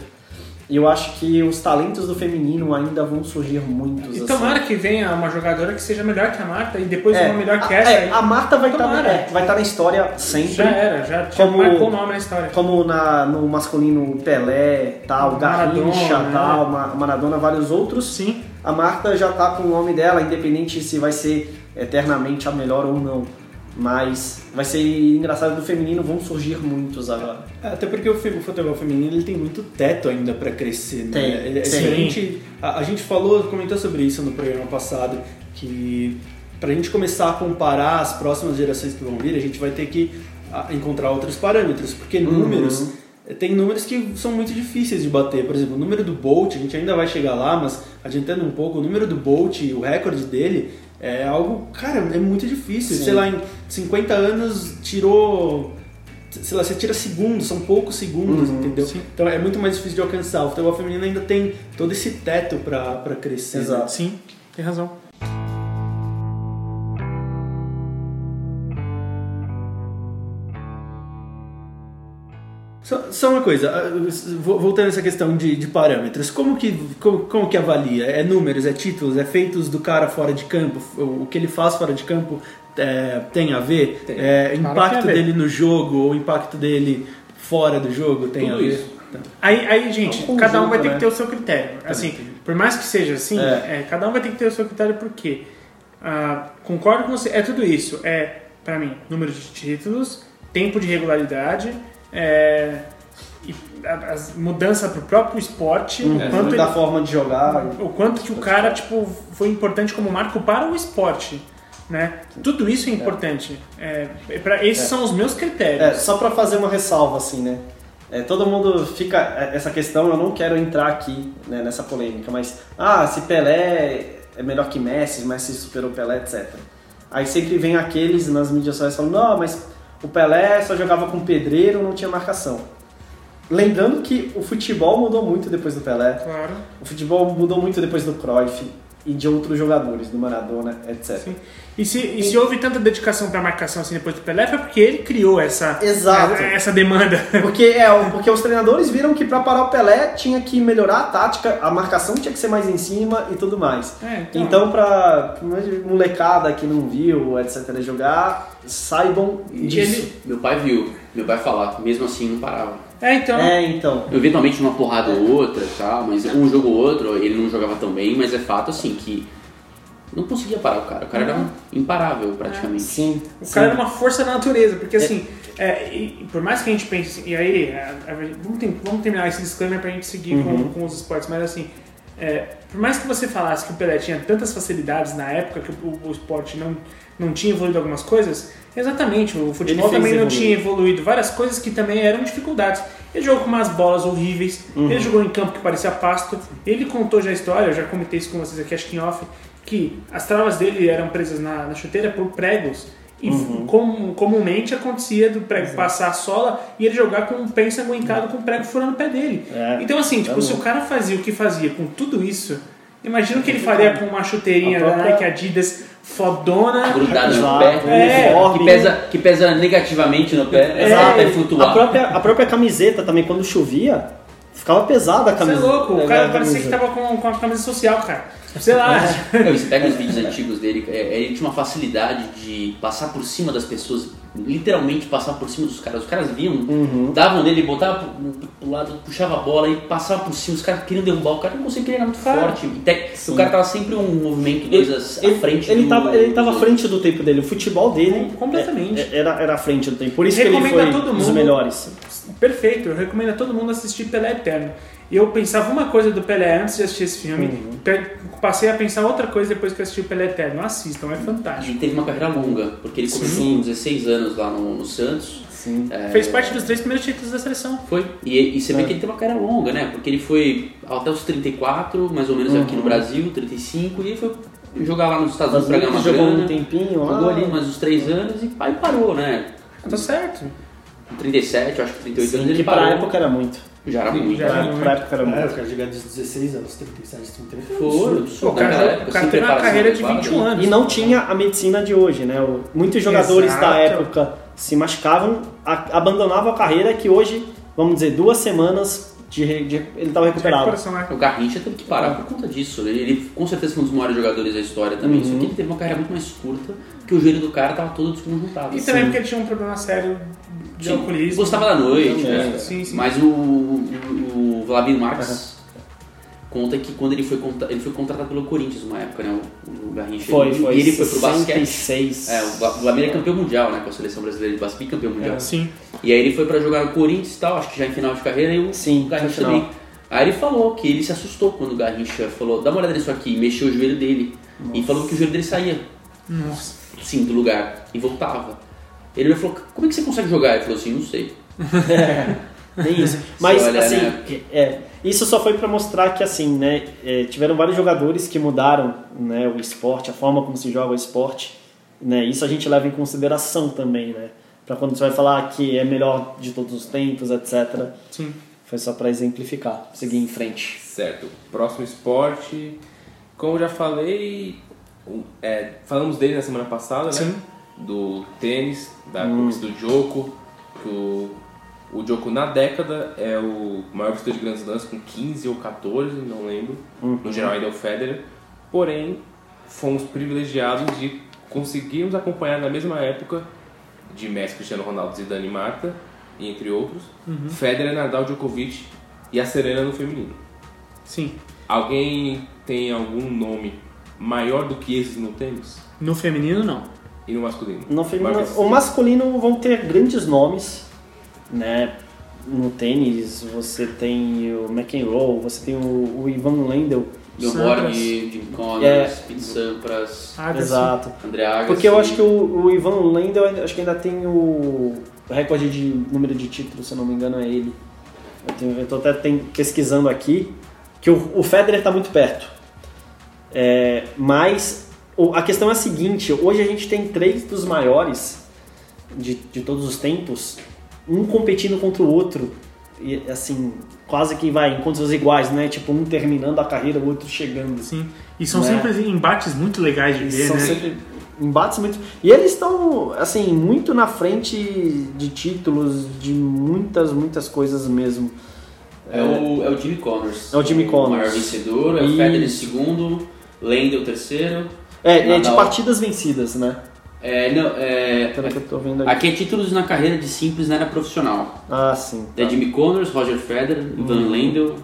E eu acho que os talentos do feminino ainda vão surgir muitos. E assim. tomara que venha uma jogadora que seja melhor que a Marta e depois É, uma melhor que a, essa. é, a Marta vai estar Tomara. é, vai estar na história sempre. já era, já, já Como- marcou o nome na história. Como na, no masculino Pelé, tal, Garrincha, né? tal, Ma- Maradona, vários outros. Sim. A Marta já tá com o nome dela, independente se vai ser eternamente a melhor ou não. Mas vai ser engraçado do feminino, vão surgir muitos agora. É, Até porque o, futebol feminino ele tem muito teto ainda pra crescer. Né? Tem, Ele- sim. a, gente, a, a gente falou, comentou sobre isso no programa passado, que pra gente começar a comparar as próximas gerações que vão vir, a gente vai ter que encontrar outros parâmetros, porque Uhum. números. Tem números que são muito difíceis de bater. Por exemplo, o número do Bolt, a gente ainda vai chegar lá, mas adiantando um pouco, o número do Bolt, o recorde dele, é algo, cara, é muito difícil. Sim. Sei lá, em 50 anos tirou sei lá, você tira segundos, são poucos segundos, Uhum, entendeu? sim. Então é muito mais difícil de alcançar. O futebol feminino ainda tem todo esse teto pra, pra crescer. né? Exato. Sim, tem razão. Só, só uma coisa, ah, vo- voltando a essa questão de, de parâmetros, como que, como, como que avalia? É números, é títulos, é feitos do cara fora de campo? O que ele faz fora de campo é, tem a ver? Tem. É, impacto ver. dele no jogo ou impacto dele fora do jogo tem Tudo a ver? isso. Tá. Aí, aí gente, É um cada um vai ter né? que ter o seu critério. Assim, por mais que seja assim, É. é, cada um vai ter que ter o seu critério porque ah, concordo com você. É tudo isso. É, pra mim, número de títulos, tempo de regularidade, é, e a, as mudança pro próprio esporte, Uhum. o quanto da ele- forma de jogar. o quanto que o cara tipo foi importante como marco para o esporte, né? Tudo isso é importante. É, pra, esses É. são os meus critérios. É, só pra fazer uma ressalva, assim, né? É, todo mundo fica. é, Essa questão, eu não quero entrar aqui né, nessa polêmica, mas. Ah, se Pelé é melhor que Messi, Messi superou Pelé, etc. Aí sempre vem aqueles nas mídias sociais falando: não, mas o Pelé só jogava com pedreiro, não tinha marcação. Lembrando que o futebol mudou muito depois do Pelé, Claro. o futebol mudou muito depois do Cruyff e de outros jogadores, do Maradona, etc. Sim. E se, e se houve tanta dedicação para marcação assim depois do Pelé, foi porque ele criou essa, Exato. essa demanda. Porque, é, porque os treinadores viram que pra parar o Pelé tinha que melhorar a tática, a marcação tinha que ser mais em cima e tudo mais. É, Então, pra pra molecada que não viu, etc., jogar, saibam E disso. ele- Meu pai viu, meu pai falar, mesmo assim não parava. É, então. É, então. Eventualmente uma porrada ou outra, tá? mas um jogo ou outro, ele não jogava tão bem, mas é fato assim que não conseguia parar o cara. O cara era imparável praticamente. Sim. O cara era uma força da natureza, porque assim, é, e, por mais que a gente pense, e aí, é, é, vamos, tem- vamos terminar esse disclaimer pra gente seguir com, com os esportes, mas assim, é, por mais que você falasse que o Pelé tinha tantas facilidades na época que o, o esporte não, não tinha evoluído algumas coisas, exatamente, o futebol também não evoluir. tinha evoluído várias coisas que também eram dificuldades. Ele jogou com umas bolas horríveis, ele jogou em campo que parecia pasto, ele contou já a história, eu já comentei isso com vocês aqui, acho que em off, que as travas dele eram presas na, na chuteira por pregos. E com- comumente acontecia do prego passar a sola e ele jogar com o pé ensanguentado com o prego furando o pé dele. É. Então, assim, tipo, É se o cara fazia o que fazia com tudo isso, imagina o que ele faria com uma chuteirinha da própria- Nike Adidas fodona. Grudado no Exato, pé, É, que, pesa, que pesa negativamente no pé, Exato. até A própria, a própria camiseta também, quando chovia, ficava pesada a Você é camisa. louco, o É, cara parecia que tava com, com a camisa social, cara. Sei lá. Não, você pega os vídeos antigos dele, é, ele tinha uma facilidade de passar por cima das pessoas literalmente passar por cima dos caras. Os caras viam, Uhum. davam nele, botava pro, pro lado, puxava a bola e passava por cima. Os caras queriam derrubar o cara, não conseguia, ele era muito Claro. forte. E te- o cara tava sempre um movimento, dois à frente. ele, do- tava, ele tava à dos frente do tempo dele. O futebol dele Completamente. é- era, era à frente do tempo. Por isso que ele Recomendo a foi todo um dos melhores. Perfeito, eu recomendo a todo mundo assistir Pelé Eterno. E eu pensava uma coisa do Pelé antes de assistir esse filme, Uhum. passei a pensar outra coisa depois que eu assisti o Pelé Eterno. Assistam, é fantástico. E teve uma carreira longa, porque ele começou com 16 anos lá no, no Santos. Sim. É, Fez parte dos três primeiros títulos da seleção. Foi. E, e você vê É. que ele teve uma carreira longa, né? Porque ele foi até os 34, mais ou menos aqui Uhum. no Brasil, 35, e ele foi jogar lá nos Estados Unidos pra ganhar uma jogou grana. um tempinho lá. Jogou ali mais uns 3 anos e aí parou, né? Tá certo. Com 37, eu acho que 38 Sim, anos ele que parou. pra época era muito. Já era muito. já era né? muito. Pra época era É, muito. os caras jogaram dos 16 anos, 37, 38. Foi, Pô, absurdo. o cara, o cara teve uma carreira de adequada. 21 anos. E não tinha a medicina de hoje, né? Muitos jogadores Exato. da época se machucavam, a- abandonavam a carreira que hoje, vamos dizer, duas semanas de, de- ele estava recuperado. Né? O Garrincha teve que parar por conta disso. Ele, ele com certeza foi um dos maiores jogadores da história também. Só que ele teve uma carreira muito mais curta, que o joelho do cara tava todo desconjuntado. E também porque ele tinha um problema sério de alcoolismo. Gostava da noite, Também. né? Sim, sim. Mas o, o, o Vladimir Marques conta que quando ele foi, contra- ele foi contratado pelo Corinthians uma época, né? O, o Garrincha. Foi, E foi. E ele foi pro basquete. 66. É, o Vla- o Vladimir é campeão mundial, né? Com a seleção brasileira de basquete, campeão mundial. Sim. E aí ele foi pra jogar no Corinthians e tal, acho que já em final de carreira, e o Sim, Garrincha também. Aí ele falou que ele se assustou quando o Garrincha falou, dá uma olhada nisso aqui, mexeu o joelho dele. E falou que o joelho dele saía, Nossa. sim, do lugar, e voltava. Ele me falou, como é que você consegue jogar? Ele falou assim, não sei. (laughs) Nem isso. Mas, olha, assim, né? é, isso só foi para mostrar que, assim, né, é, tiveram vários jogadores que mudaram né, o esporte, a forma como se joga o esporte. Né, isso a gente leva em consideração também, né? Para quando você vai falar que é melhor de todos os tempos, etc. Sim. Foi só para exemplificar, seguir em frente. Certo. Próximo esporte. Como eu já falei, é, falamos dele na semana passada, Sim. né? Do tênis, da conquista do Joko. Que o, o Joko na década é o maior vencedor de Grand Slams com 15 ou 14, não lembro. No geral ainda é o Federer. Porém, fomos privilegiados de conseguirmos acompanhar na mesma época de Messi, Cristiano Ronaldo, Zidane e Marta, e entre outros, Federer, Nadal, Djokovic e a Serena no feminino. Sim. Alguém tem algum nome maior do que esses no tênis? No feminino, não. E no masculino? No feminino, o masculino vão ter grandes nomes, né? No tênis você tem o McEnroe, você tem o, o Ivan Lendl. Gilmore, Sampras. Jim Connors, É. Pete Sampras, Agassi. Exato. André Agassi. Porque eu acho que o, o Ivan Lendl, acho que ainda tem o recorde de número de títulos, se eu não me engano, é ele. Eu, tenho, eu tô até tem- pesquisando aqui, que o, o Federer está muito perto. É, mas a questão é a seguinte, hoje a gente tem três dos maiores de, de todos os tempos, um competindo contra o outro, e assim, quase que vai encontros iguais, né? Tipo, um terminando a carreira, o outro chegando. Sim. E são Né? sempre embates muito legais de Eles ver, são né? sempre embates muito. E eles estão, assim, muito na frente de títulos, de muitas, muitas coisas mesmo. É o, é o Jimmy Connors. É o Jimmy Connors. maior vencedor, é o. Federer segundo, Lendl terceiro. É, é de partidas vencidas, né? É, não, é, Pelo que eu tô vendo aqui. aqui é títulos na carreira de simples, não era profissional. Ah, sim. É Jimmy Connors, Roger Federer, Uhum. Ivan Lendl,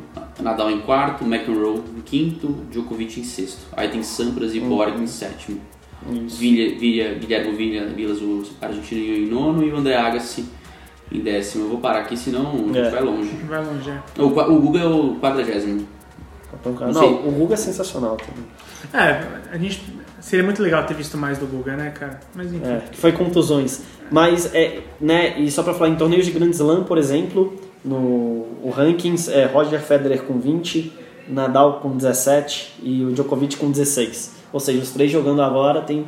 Nadal em quarto, McEnroe em quinto, Djokovic em sexto. Aí tem Sampras e Uhum. Borg em sétimo. Isso. Vilha, Vilha, Guilherme Vilha, Vilas, o argentino em nono e o André Agassi em décimo. Eu vou parar aqui, senão a gente É. vai longe. Vai longe, é. O, o Google é o quadragésimo. Não, Não sei. o Guga é sensacional também. É, a gente. Seria muito legal ter visto mais do Guga, né, cara? Mas enfim. É, que foi contusões. Mas, é, né, e só pra falar, em torneios de Grand Slam, por exemplo, no o rankings é Roger Federer com 20, Nadal com 17 e o Djokovic com 16. Ou seja, os três jogando agora tem,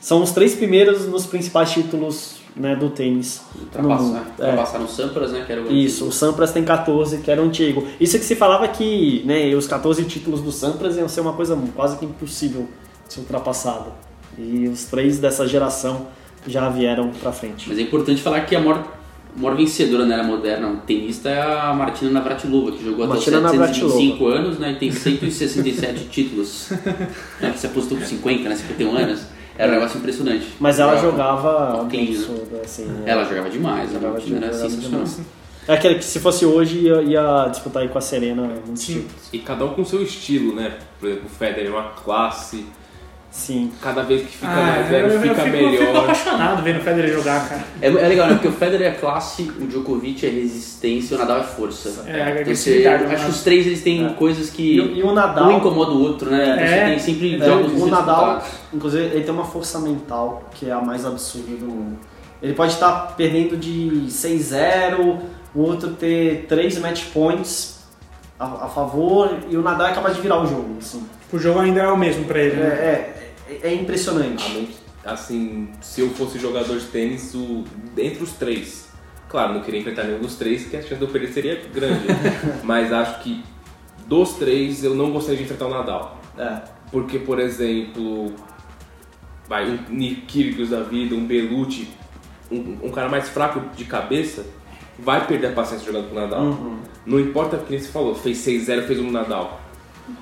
são os três primeiros nos principais títulos né, do tênis. no Ultrapassa, mundo. né? É. Ultrapassaram o Sampras, né? Que era o Isso, o Sampras tem 14, que era o antigo. Isso que se falava que né, os 14 títulos do Sampras iam ser uma coisa quase que impossível de ser ultrapassada. E os três dessa geração já vieram pra frente. Mas é importante falar que a maior, a maior vencedora na era moderna tenista é a Martina Navratilova, que jogou Martina até os Navratilova. 725 anos né, e tem 167 (laughs) títulos. Né, se apostou com 50, né, 51 anos. Era um negócio impressionante. Mas ela Jogava- jogava clean, né? absurdo, assim. né? Ela jogava demais, a Jogava era demais, sensacional. demais. É aquele que se fosse hoje ia, ia disputar aí com a Serena muito Sim. E cada um com seu estilo, né? Por exemplo, o Federer é uma classe. Sim. Cada vez que fica Ah, mais eu, velho, eu, fica fico, eu fico melhor. apaixonado vendo o Federer jogar, cara. É, é legal, né? Porque o Federer é classe, o Djokovic é resistência e o Nadal é força. É, a Então, você, acho que os três eles têm É. coisas que E, o- e o Nadal. um incomoda o outro, né? É. Você tem sempre É, jogos o Nadal, inclusive, ele tem uma força mental que é a mais absurda do mundo. Ele pode estar perdendo de 6-0, o outro ter 3 match points a, a favor e o Nadal é capaz de virar o jogo. Assim. O jogo ainda é o mesmo pra ele, É, né? é, é- é impressionante. Assim, se eu fosse jogador de tênis, o, entre os três, claro, não queria enfrentar nenhum dos três, que a chance de eu perder seria grande. (laughs) mas acho que dos três eu não gostaria de enfrentar o Nadal. É. Porque, por exemplo, vai, um Nick Kyrgios da vida, um Belucci, um, um cara mais fraco de cabeça, vai perder a paciência jogando com o Nadal. Uhum. Não importa o que você falou, fez 6-0, fez um Nadal.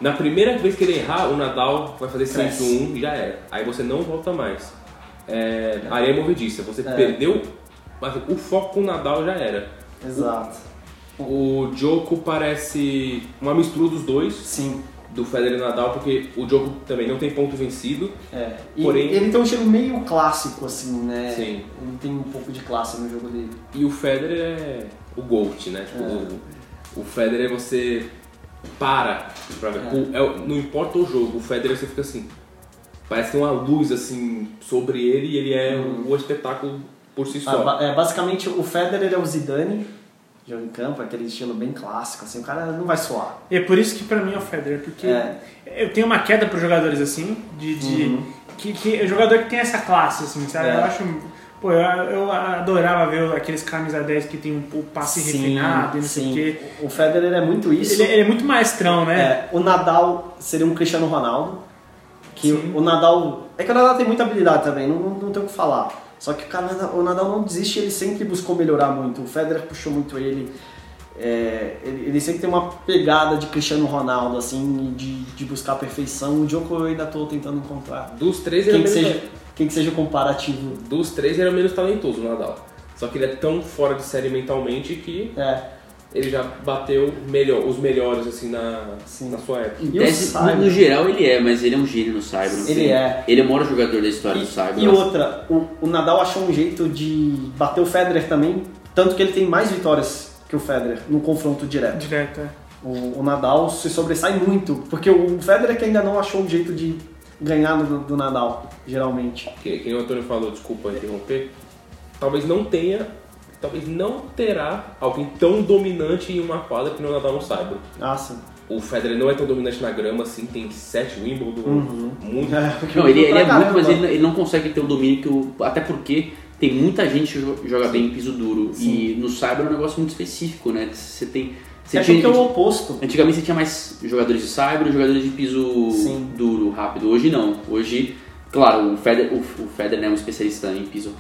Na primeira vez que ele errar, o Nadal vai fazer Cresce. 5-1 e já era. Aí você não volta mais. É, areia movediça, você É. perdeu, mas o foco com o Nadal já era. Exato. O Djoko parece uma mistura dos dois, Sim. do Federer e Nadal, porque o Djoko também não tem ponto vencido. É. E Porém- ele tem um estilo meio clássico, assim, né? Sim. Ele tem um pouco de classe no jogo dele. E o Federer é o GOAT, né? Tipo, É. o, o Federer você para pra ver. É. O- é o- não importa o jogo, o Federer você fica assim. Parece que tem uma luz assim sobre ele e ele é Uhum. um, um espetáculo por si Ah, só. é, basicamente, o Federer é o Zidane, jogo em campo, aquele estilo bem clássico, assim, o cara não vai suar. E é por isso que pra mim é o Federer, porque É. eu tenho uma queda por jogadores assim, de. de Uhum. que, que é jogador que tem essa classe, assim, sabe? É. Eu acho. Pô, eu, eu adorava ver aqueles camisa 10 que tem um, o passe refinado e não sei o quê. O Federer é muito isso. Ele, ele é muito maestrão, né? É, o Nadal seria um Cristiano Ronaldo. Que Sim. o, o Nadal. É que o Nadal tem muita habilidade também, não, não, não tem o que falar. Só que o, cara, o Nadal não desiste, ele sempre buscou melhorar muito. O Federer puxou muito ele. É, ele, ele sempre tem uma pegada de Cristiano Ronaldo, assim, de, de buscar a perfeição. O Djoko eu ainda estou tentando encontrar. Dos três ele é Quem que, menos, seja, quem que seja o comparativo. dos três ele é o menos talentoso, o Nadal. Só que ele é tão fora de série mentalmente que É, ele já bateu melhor, os melhores assim na, Sim. na sua época. E tese, no, Cyber? no geral ele é, mas ele é um gênio no Cyber. Ele é. Ele é o maior jogador da história do Cyber. E outra, o, o Nadal achou um jeito de bater o Federer também, tanto que ele tem mais vitórias que o Federer no confronto direto. Direto, é. O, o Nadal se sobressai muito, porque o Federer que ainda não achou um jeito de ganhar do, do Nadal, geralmente. Que, que o Antônio falou, desculpa interromper, talvez não tenha, talvez não terá alguém tão dominante em uma quadra que o Nadal no Cyber. Ah, sim. O Federer não é tão dominante na grama assim, tem sete Wimbledon, Uhum. muito. (laughs) Não, ele, ele é muito, mas ele, ele não consegue ter o domínio que o. Até porque tem muita gente que jo- joga bem em piso duro. E no Cyber é um negócio muito específico, né? Você tem. Você É tinha, porque é o oposto. Antigamente você tinha mais jogadores de Cyber e jogadores de piso Sim. duro, rápido. Hoje não. Hoje, claro, o Federer, o, o Federer é um especialista em piso,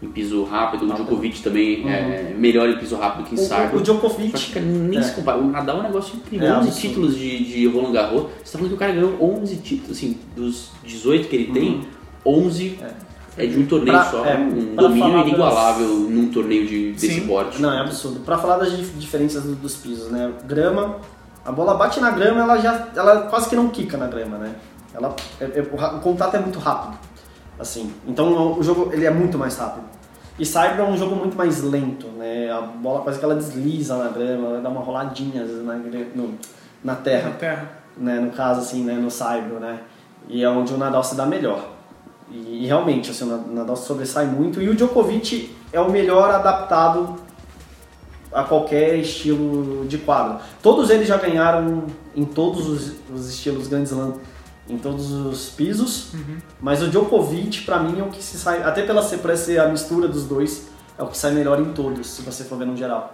em piso rápido. O Djokovic também é melhor em piso rápido que em O, Cyber. o, o Djokovic. Só que cara, nem É. se compara. O Nadal é um negócio incrível. É 11 absurdo. títulos de, de Roland Garros. Você tá falando que o cara ganhou 11 títulos, assim, dos 18 que ele tem, 11 é, de um torneio Pra- só. é, um domínio inigualável num torneio de, desse Sim. porte. Não, é absurdo. Pra falar das dif- diferenças do- dos pisos, né? Grama, a bola bate na grama, ela já ela quase que não quica na grama, né? Ela, é- é- o, contato é muito rápido, assim. Então o jogo ele é muito mais rápido. E Cyber é um jogo muito mais lento, né? A bola quase que ela desliza na grama, ela dá uma roladinha às vezes na, no- na Na terra, terra. né? No caso, assim, né? No Cyber, né? E é onde o Nadal se dá melhor. E, e realmente, assim, o Nadal se sobressai muito. E o Djokovic é o melhor adaptado a qualquer estilo de quadro. Todos eles já ganharam em todos os, os estilos Grand Slam, em todos os pisos, mas o Djokovic, pra mim, é o que se sai, até pela ser, ser a mistura dos dois, é o que sai melhor em todos, se você for ver no geral.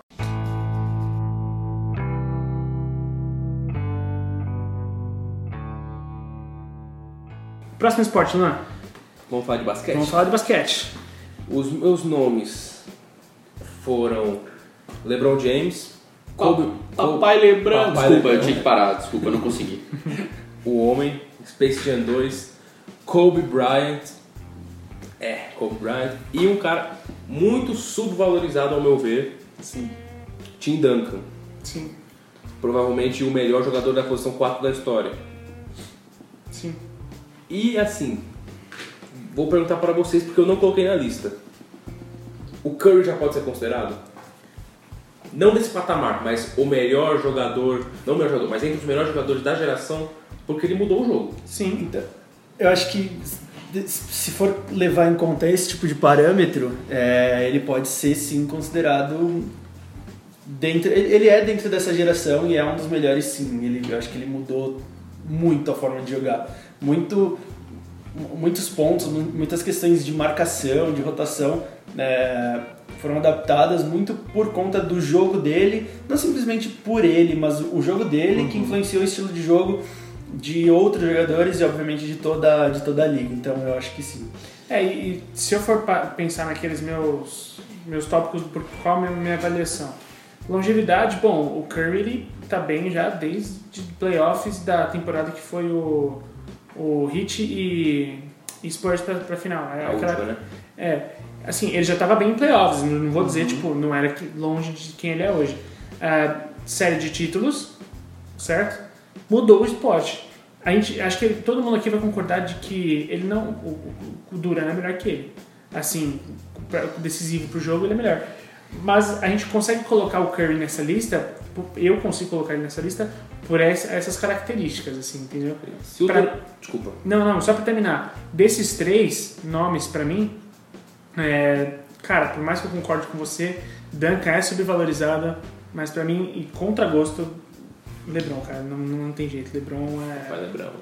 Próximo esporte, Luan. Vamos falar de basquete? Vamos falar de basquete. Os meus nomes foram LeBron James, Kobe, Papai lembrando. Papai desculpa, eu tinha que parar, desculpa, eu não consegui. o Homem, Space Jam 2, Kobe Bryant É, Kobe Bryant. E um cara muito subvalorizado, ao meu ver, Sim. Tim Duncan. Sim. Provavelmente o melhor jogador da posição 4 da história. Sim. E assim, vou perguntar para vocês porque eu não coloquei na lista. O Curry já pode ser considerado? Não desse patamar, mas o melhor jogador, não o melhor jogador, mas entre os melhores jogadores da geração, porque ele mudou o jogo. Sim. Então, eu acho que se for levar em conta esse tipo de parâmetro, é, ele pode ser sim considerado dentro. Ele ele é dentro dessa geração e é um dos melhores sim. Ele, eu acho que ele mudou muito a forma de jogar, muito muitos pontos, mu- muitas questões de marcação, de rotação é, foram adaptadas muito por conta do jogo dele, não simplesmente por ele, mas o jogo dele que influenciou o estilo de jogo de outros jogadores e obviamente de toda de toda a liga. Então eu acho que sim. É, e, se eu for pensar naqueles meus, meus tópicos, por qual a minha, minha avaliação? Longevidade, bom, o Curry ele tá bem já desde playoffs da temporada que foi o, o Heat e, e Spurs pra, pra final. É, A aquela- última, né? é, assim, ele já tava bem em playoffs, não vou dizer, tipo, não era longe de quem ele é hoje. Ah, série de títulos, certo? Mudou o esporte. A gente, acho que todo mundo aqui vai concordar de que ele não, o, o- Duran é melhor que ele. Assim, decisivo pro jogo, ele é melhor. Mas a gente consegue colocar o Curry nessa lista, eu consigo colocar ele nessa lista por essa- essas características, assim, entendeu? Se Pra- Desculpa. Não, não, só pra terminar. Desses três nomes pra mim, é, cara, por mais que eu concorde com você, Duncan é subvalorizada, mas pra mim, e contra gosto, LeBron, cara, não, não tem jeito. LeBron é. Papai Lebrão.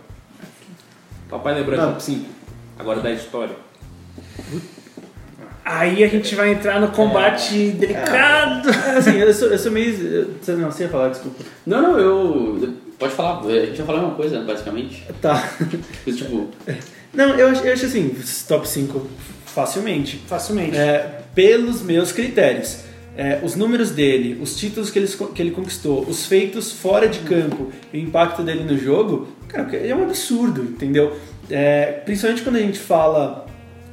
Papai Lebrão é top 5. Agora da história. Aí a gente vai entrar no combate delicado. É, assim, eu sou, eu sou meio. eu- Não, você ia falar, desculpa. Não, não, eu. Pode falar, a gente vai falar a mesma coisa, basicamente. Tá. Tipo, Não, eu acho, eu acho assim, top 5 facilmente. Facilmente. É, pelos meus critérios. É, os números dele, os títulos que ele, que ele conquistou, os feitos fora de campo e o impacto dele no jogo, cara, é um absurdo, entendeu? É, principalmente quando a gente fala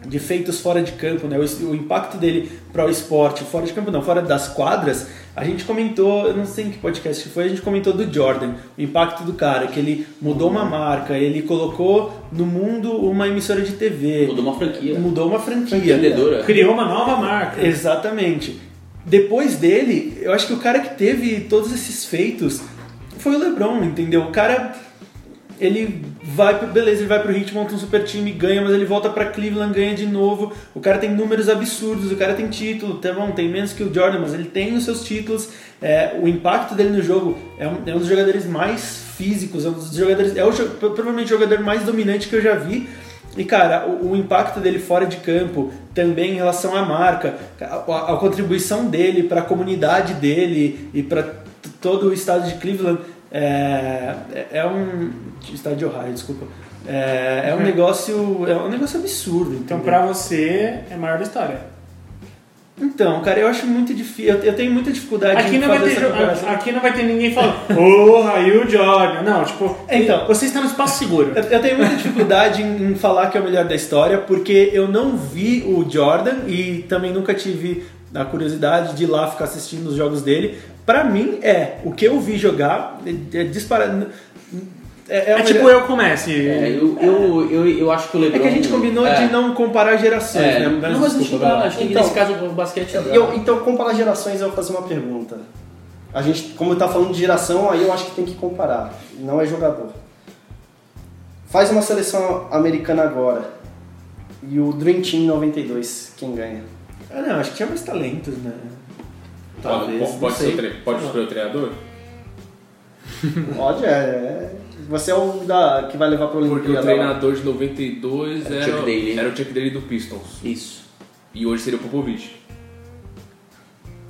de feitos fora de campo, né? O, o impacto dele para o esporte, fora de campo não, fora das quadras, a gente comentou, eu não sei em que podcast que foi, a gente comentou do Jordan, o impacto do cara, que ele mudou uma marca, ele colocou no mundo uma emissora de TV, mudou uma franquia. mudou uma franquia. Vendedora. Criou uma nova marca. Exatamente. Depois dele, eu acho que o cara que teve todos esses feitos foi o LeBron, entendeu? O cara ele vai pro, beleza, ele vai pro Heat, monta um super time, ganha, mas ele volta pra Cleveland, ganha de novo. O cara tem números absurdos, o cara tem título, tá bom, tem menos que o Jordan, mas ele tem os seus títulos. É, o impacto dele no jogo é um, é um dos jogadores mais físicos, é um dos jogadores, é o, provavelmente o jogador mais dominante que eu já vi. E cara, o, o impacto dele fora de campo, também em relação à marca, a, a contribuição dele para a comunidade dele e para todo o estado de Cleveland é, é- é um estado de Ohio, desculpa. É, é um negócio, é um negócio absurdo. Então, entendeu? pra você, é maior da história. Então, cara, eu acho muito difícil. Eu, tenho muita dificuldade Aqui em não, vai fazer ter, jo- aqui não vai ter ninguém falando, porra, e o Jordan. Não, tipo, Então. você está no espaço seguro. Eu, eu tenho muita dificuldade em, em falar que é o melhor da história, porque eu não vi o Jordan e também nunca tive a curiosidade de ir lá ficar assistindo os jogos dele. Pra mim, é. O que eu vi jogar é, é disparado. É, é É, o tipo melhor- eu comece. É, eu, eu, eu, eu acho que o LeBron. É que a gente combinou é, de não comparar gerações, É, né? não, mas desculpa, lá. acho que Então, nesse caso o basquete é Eu, então, comparar gerações, eu vou fazer uma pergunta. A gente, como tá falando de geração, aí eu acho que tem que comparar. Não é jogador. Faz uma seleção americana agora. E o Dream Team 92, quem ganha? Ah, não, acho que tinha mais talentos, né? Pode, não pode, sei. ser, o tre- pode escolher o treinador? (laughs) Pode, é, é. Você é o da, que vai levar pra Porque Olimpíada. o treinador de 92 Era o era, Chuck Daly. era o Chuck Daly do Pistons. Isso. E hoje seria o Popovich.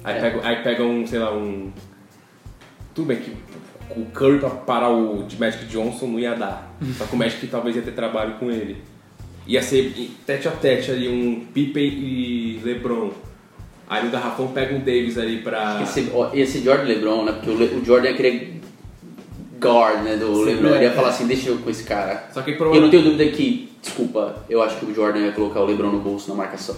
Aí, É. pega, aí pega um, sei lá, um. Tudo bem que o Curry pra parar o de Magic Johnson não ia dar. (laughs) Só que o Magic talvez ia ter trabalho com ele. Ia ser tete a tete ali, um Pippen e LeBron. Aí no garrafão pega um Davis ali pra. Esse, ó, esse Jordan LeBron, né? Porque o, Le- o Jordan ia querer guard, né, do LeBron. é. Ele ia falar assim, deixa eu com esse cara. Só que Eu não tenho dúvida que, desculpa, eu acho que o Jordan ia colocar o LeBron no bolso na marcação.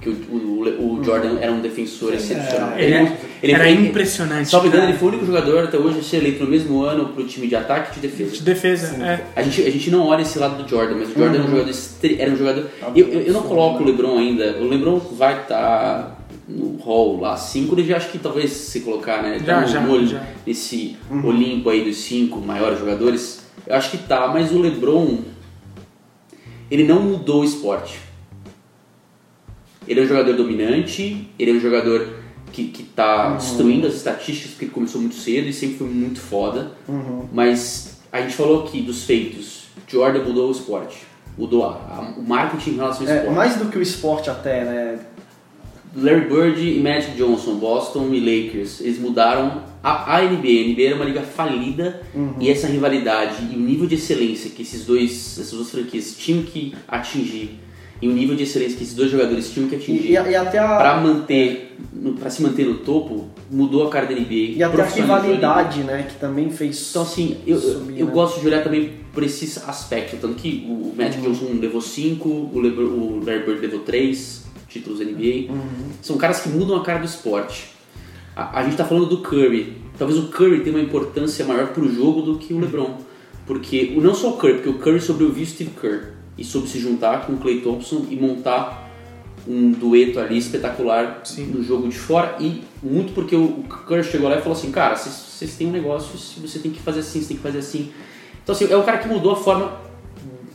Que o, o, o Jordan era um defensor excepcional. Ele, é- ele era foi- impressionante. Salvo engano, ele foi o único jogador até hoje a ser eleito no mesmo ano pro time de ataque e de defesa. De defesa, é. A gente, a gente não olha esse lado do Jordan, mas o Jordan era um jogador. Era um jogador eu, eu, eu não coloco o LeBron ainda. O LeBron vai estar no hall lá 5, ele já acho que talvez se colocar, né? Já, Tá no, já, no- já. nesse Olimpo aí dos cinco maiores jogadores. Eu acho que tá, mas o LeBron ele não mudou o esporte. Ele é um jogador dominante, ele é um jogador que, que tá destruindo as estatísticas porque ele começou muito cedo e sempre foi muito foda. Mas a gente falou aqui dos feitos. Jordan mudou o esporte. Mudou a, a- o marketing em relação ao É, esporte. mais do que o esporte até, né? Larry Bird e Magic Johnson, Boston e Lakers, eles mudaram a, a NBA. A NBA era uma liga falida e essa rivalidade e o nível de excelência que esses dois, essas duas franquias tinham que atingir e o nível de excelência que esses dois jogadores tinham que atingir e, e a, para manter, para se manter no topo, mudou a cara da NBA. e até a rivalidade, né? Que também fez. Então, assim, eu, eu, subir, eu né? gosto de olhar também por esse aspecto. Tanto que o Magic Johnson levou 5, o, o Larry Bird levou 3 títulos NBA. São caras que mudam a cara do esporte. A, a gente tá falando do Curry. Talvez o Curry tenha uma importância maior pro jogo do que o LeBron. Porque, o- não só o Curry, porque o Curry sobreviu o Steve Kerr. E soube se juntar com o Clay Thompson e montar um dueto ali espetacular Sim. no jogo de fora. E muito porque o o Curry chegou lá e falou assim, cara, vocês- têm um negócio, você tem que fazer assim, você tem que fazer assim. Então assim, é o cara que mudou a forma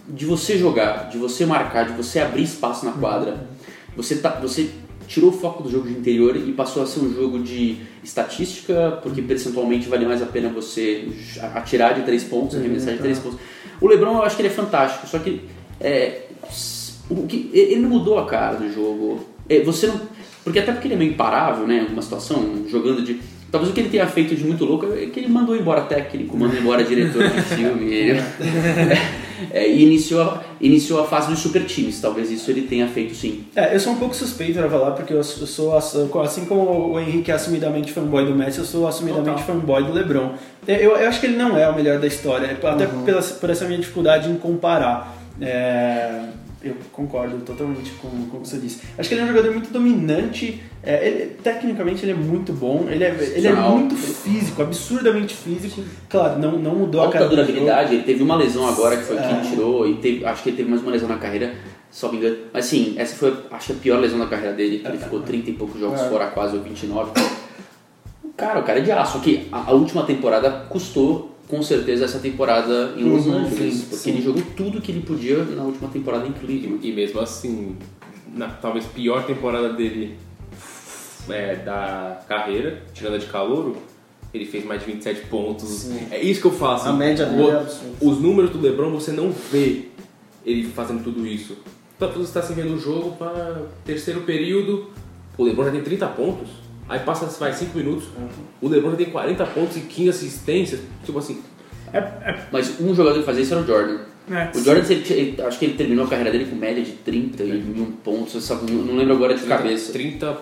de você jogar, de você marcar, de você abrir espaço na quadra. Você, tá, você tirou o foco do jogo de interior e passou a ser um jogo de estatística, porque percentualmente vale mais a pena você atirar de três pontos, arremessar de três pontos. O LeBron eu acho que ele é fantástico, só que, é, o que ele não mudou a cara do jogo. É, você não, porque até porque ele é meio imparável, né, em alguma situação, jogando de Talvez o que ele tenha feito de muito louco é que ele mandou embora técnico, mandou embora diretor de filme. (laughs) É, e iniciou, a- iniciou a fase dos super times. Talvez isso ele tenha feito sim. É, eu sou um pouco suspeito pra falar, porque eu sou, assim como o Henrique é assumidamente fanboy do Messi, eu sou assumidamente fanboy do LeBron. Eu, eu acho que ele não é o melhor da história, até pela, por essa minha dificuldade em comparar. É, eu concordo totalmente com, com o que você disse. Acho que ele é um jogador muito dominante, é, ele- tecnicamente ele é muito bom, ele é, ele é muito físico, absurdamente físico. Claro, não, não mudou a Alta cara do jogo. durabilidade, ele teve uma lesão agora que foi que É. ele tirou, e teve, acho que ele teve mais uma lesão na carreira, só me engano. Mas sim, essa foi acho que a pior lesão da carreira dele, que ele ficou 30 e poucos jogos É. fora, quase ou 29. Cara, o cara é de aço. Que a, a última temporada custou com certeza essa temporada em Los Uhum, Angeles, sim, porque sim. ele jogou tudo que ele podia na última temporada em Cleveland. E mesmo assim, na talvez pior temporada dele é, da carreira, tirando a de calouro, ele fez mais de 27 pontos. É isso que eu falo. Assim, A média dele o- é absurda. Os números do LeBron você não vê ele fazendo tudo isso. Então você está assim vendo o jogo para terceiro período, o LeBron já tem 30 pontos. Aí passa, vai 5 minutos, o LeBron já tem 40 pontos e 15 assistências. Tipo assim, É, é, Mas um jogador que fazia isso era o Jordan. é. O Jordan, ele, ele- acho que ele terminou a carreira dele com média de 31 pontos, eu só não não lembro agora de cabeça. 30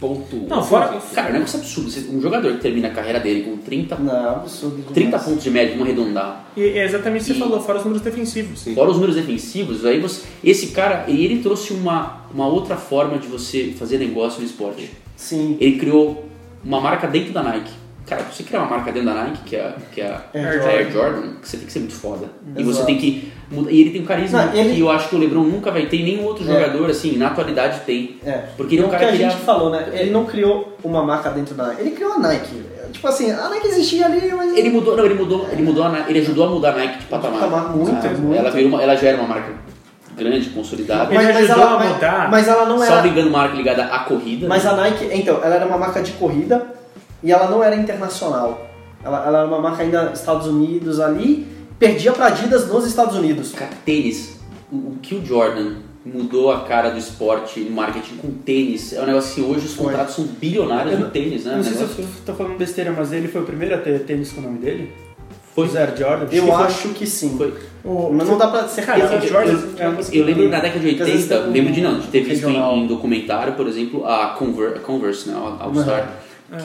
ponto. Não, fora- Cara, é um negócio absurdo. Você- Um jogador que termina a carreira dele com 30, Não, absurdo. demais. 30 pontos de média, vamos arredondar. E é exatamente o que você E- falou, fora os números defensivos. Sim. Fora os números defensivos, aí você, esse cara, e ele trouxe uma, uma outra forma de você fazer negócio no esporte. Sim. Ele criou uma marca dentro da Nike. Cara, você criar uma marca dentro da Nike, que é, que é a Air a Air Jordan, que você tem que ser muito foda. E você Exato. tem que mudar. E ele tem um carisma Não, ele- que eu acho que o LeBron nunca vai ter, nenhum outro É. jogador, assim, na atualidade tem. É. Porque ele é um o que cara a que gente ele- falou, né? Ele não criou uma marca dentro da Nike. Ele criou a Nike. Tipo assim, a Nike existia ali, mas. Ele mudou, não, ele mudou, ele mudou a Nike, ele ajudou a mudar a Nike de patamar. patamar, muito, Cara, muito. Ela, virou uma- ela já era uma marca grande, consolidada. Ele ajudou ela, a mas- mudar. Mas ela não era. engano, marca ligada à corrida. Mas a Nike, então, ela era uma marca de corrida e ela não era internacional. Ela, ela era uma marca ainda Estados Unidos ali, perdia pra Adidas nos Estados Unidos. Cara, tênis. O, o que o Jordan mudou a cara do esporte no marketing com tênis é um negócio que hoje os Foi. contratos são bilionários Eu no tênis, né? Não sei se Negócio- eu tô falando besteira, mas ele foi o primeiro a ter tênis com o nome dele? Foi. O Zero Jordan? Eu que foi- acho que sim. Foi. O- Mas não dá pra ser Cara, o Jordan- Eu lembro que na década de Porque às vezes 80, tem um lembro de não, de ter visto em, em documentário, por exemplo, a Conver- a Converse, né, a All Star,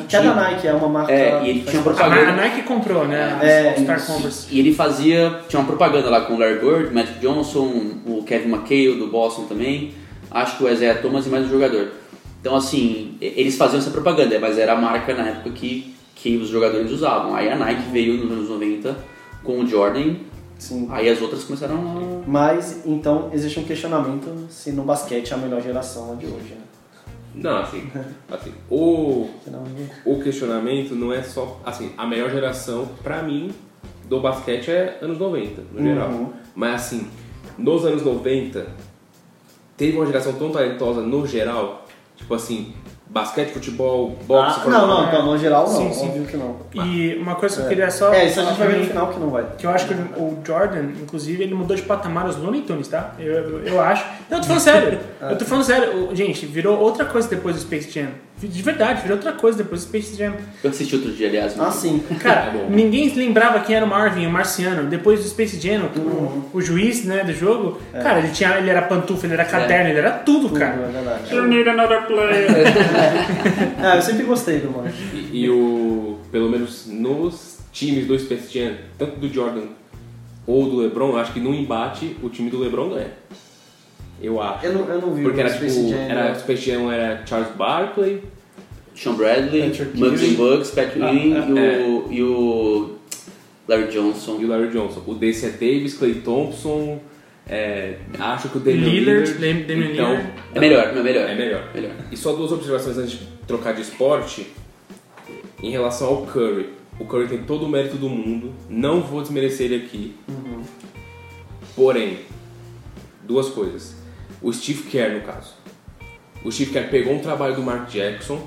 Que é da Nike, é uma marca. É, e ele tinha propaganda. a Nike comprou, né? É, Star. Converse. E ele fazia, tinha uma propaganda lá com o Larry Bird, Magic Johnson, o Kevin McHale do Boston também, acho que o Isaiah Thomas e mais um jogador. Então assim, eles faziam essa propaganda, mas era a marca na época que, que os jogadores usavam. Aí a Nike veio nos anos 90 com o Jordan, Sim. aí as outras começaram a... Mas, então, existe um questionamento se no basquete é a melhor geração a de hoje, né? Não, assim, (laughs) assim o, o questionamento não é só. Assim, a melhor geração, pra mim, do basquete é anos 90, no geral. Uhum. Mas assim, nos anos 90, teve uma geração tão talentosa no geral, tipo assim, basquete, futebol, boxe, Ah, não, não, então, no geral não, Sim, sim. óbvio que não. E uma coisa que eu queria só. É, isso a gente vai ver no final que não vai. Que eu acho que o Jordan, inclusive, ele mudou de patamar os Looney Tunes, tá? Eu, eu, eu acho. Não, eu tô falando sério. (laughs) Eu tô falando sério. Gente, virou outra coisa depois do Space Jam. De verdade, virou outra coisa depois do Space Jam. Eu assisti outro dia, aliás. Ah, sim. Cara, É bom. ninguém lembrava quem era o Marvin, o marciano. Depois do Space Jam, o, Uhum. o juiz né, do jogo, cara, ele, tinha, ele era pantufa, ele era caderno, ele era tudo, Tudo, cara. é. You need another player. (laughs) Ah, eu sempre gostei do Mano. E, e o. Pelo menos nos times do Space Jam, tanto do Jordan ou do LeBron, eu acho que no embate o time do LeBron ganha. Eu acho. Eu não, eu não vi Porque o era Space tipo. Jam. Era, né? Space Jam era Charles Barkley, Sean Bradley, Muggs and Bugs, Ewing ah, e, o, e o Larry Johnson. e o Larry Johnson. O Desse é Davis, Clay Thompson, é, acho que o Damian Lillard, Lillard. Dam- Damian então, Lillard. É melhor, não é melhor? É melhor. Melhor. E só duas observações antes de trocar de esporte. Em relação ao Curry. O Curry tem todo o mérito do mundo. Não vou desmerecer ele aqui. Porém, duas coisas. O Steve Kerr, no caso. O Steve Kerr pegou um trabalho do Mark Jackson,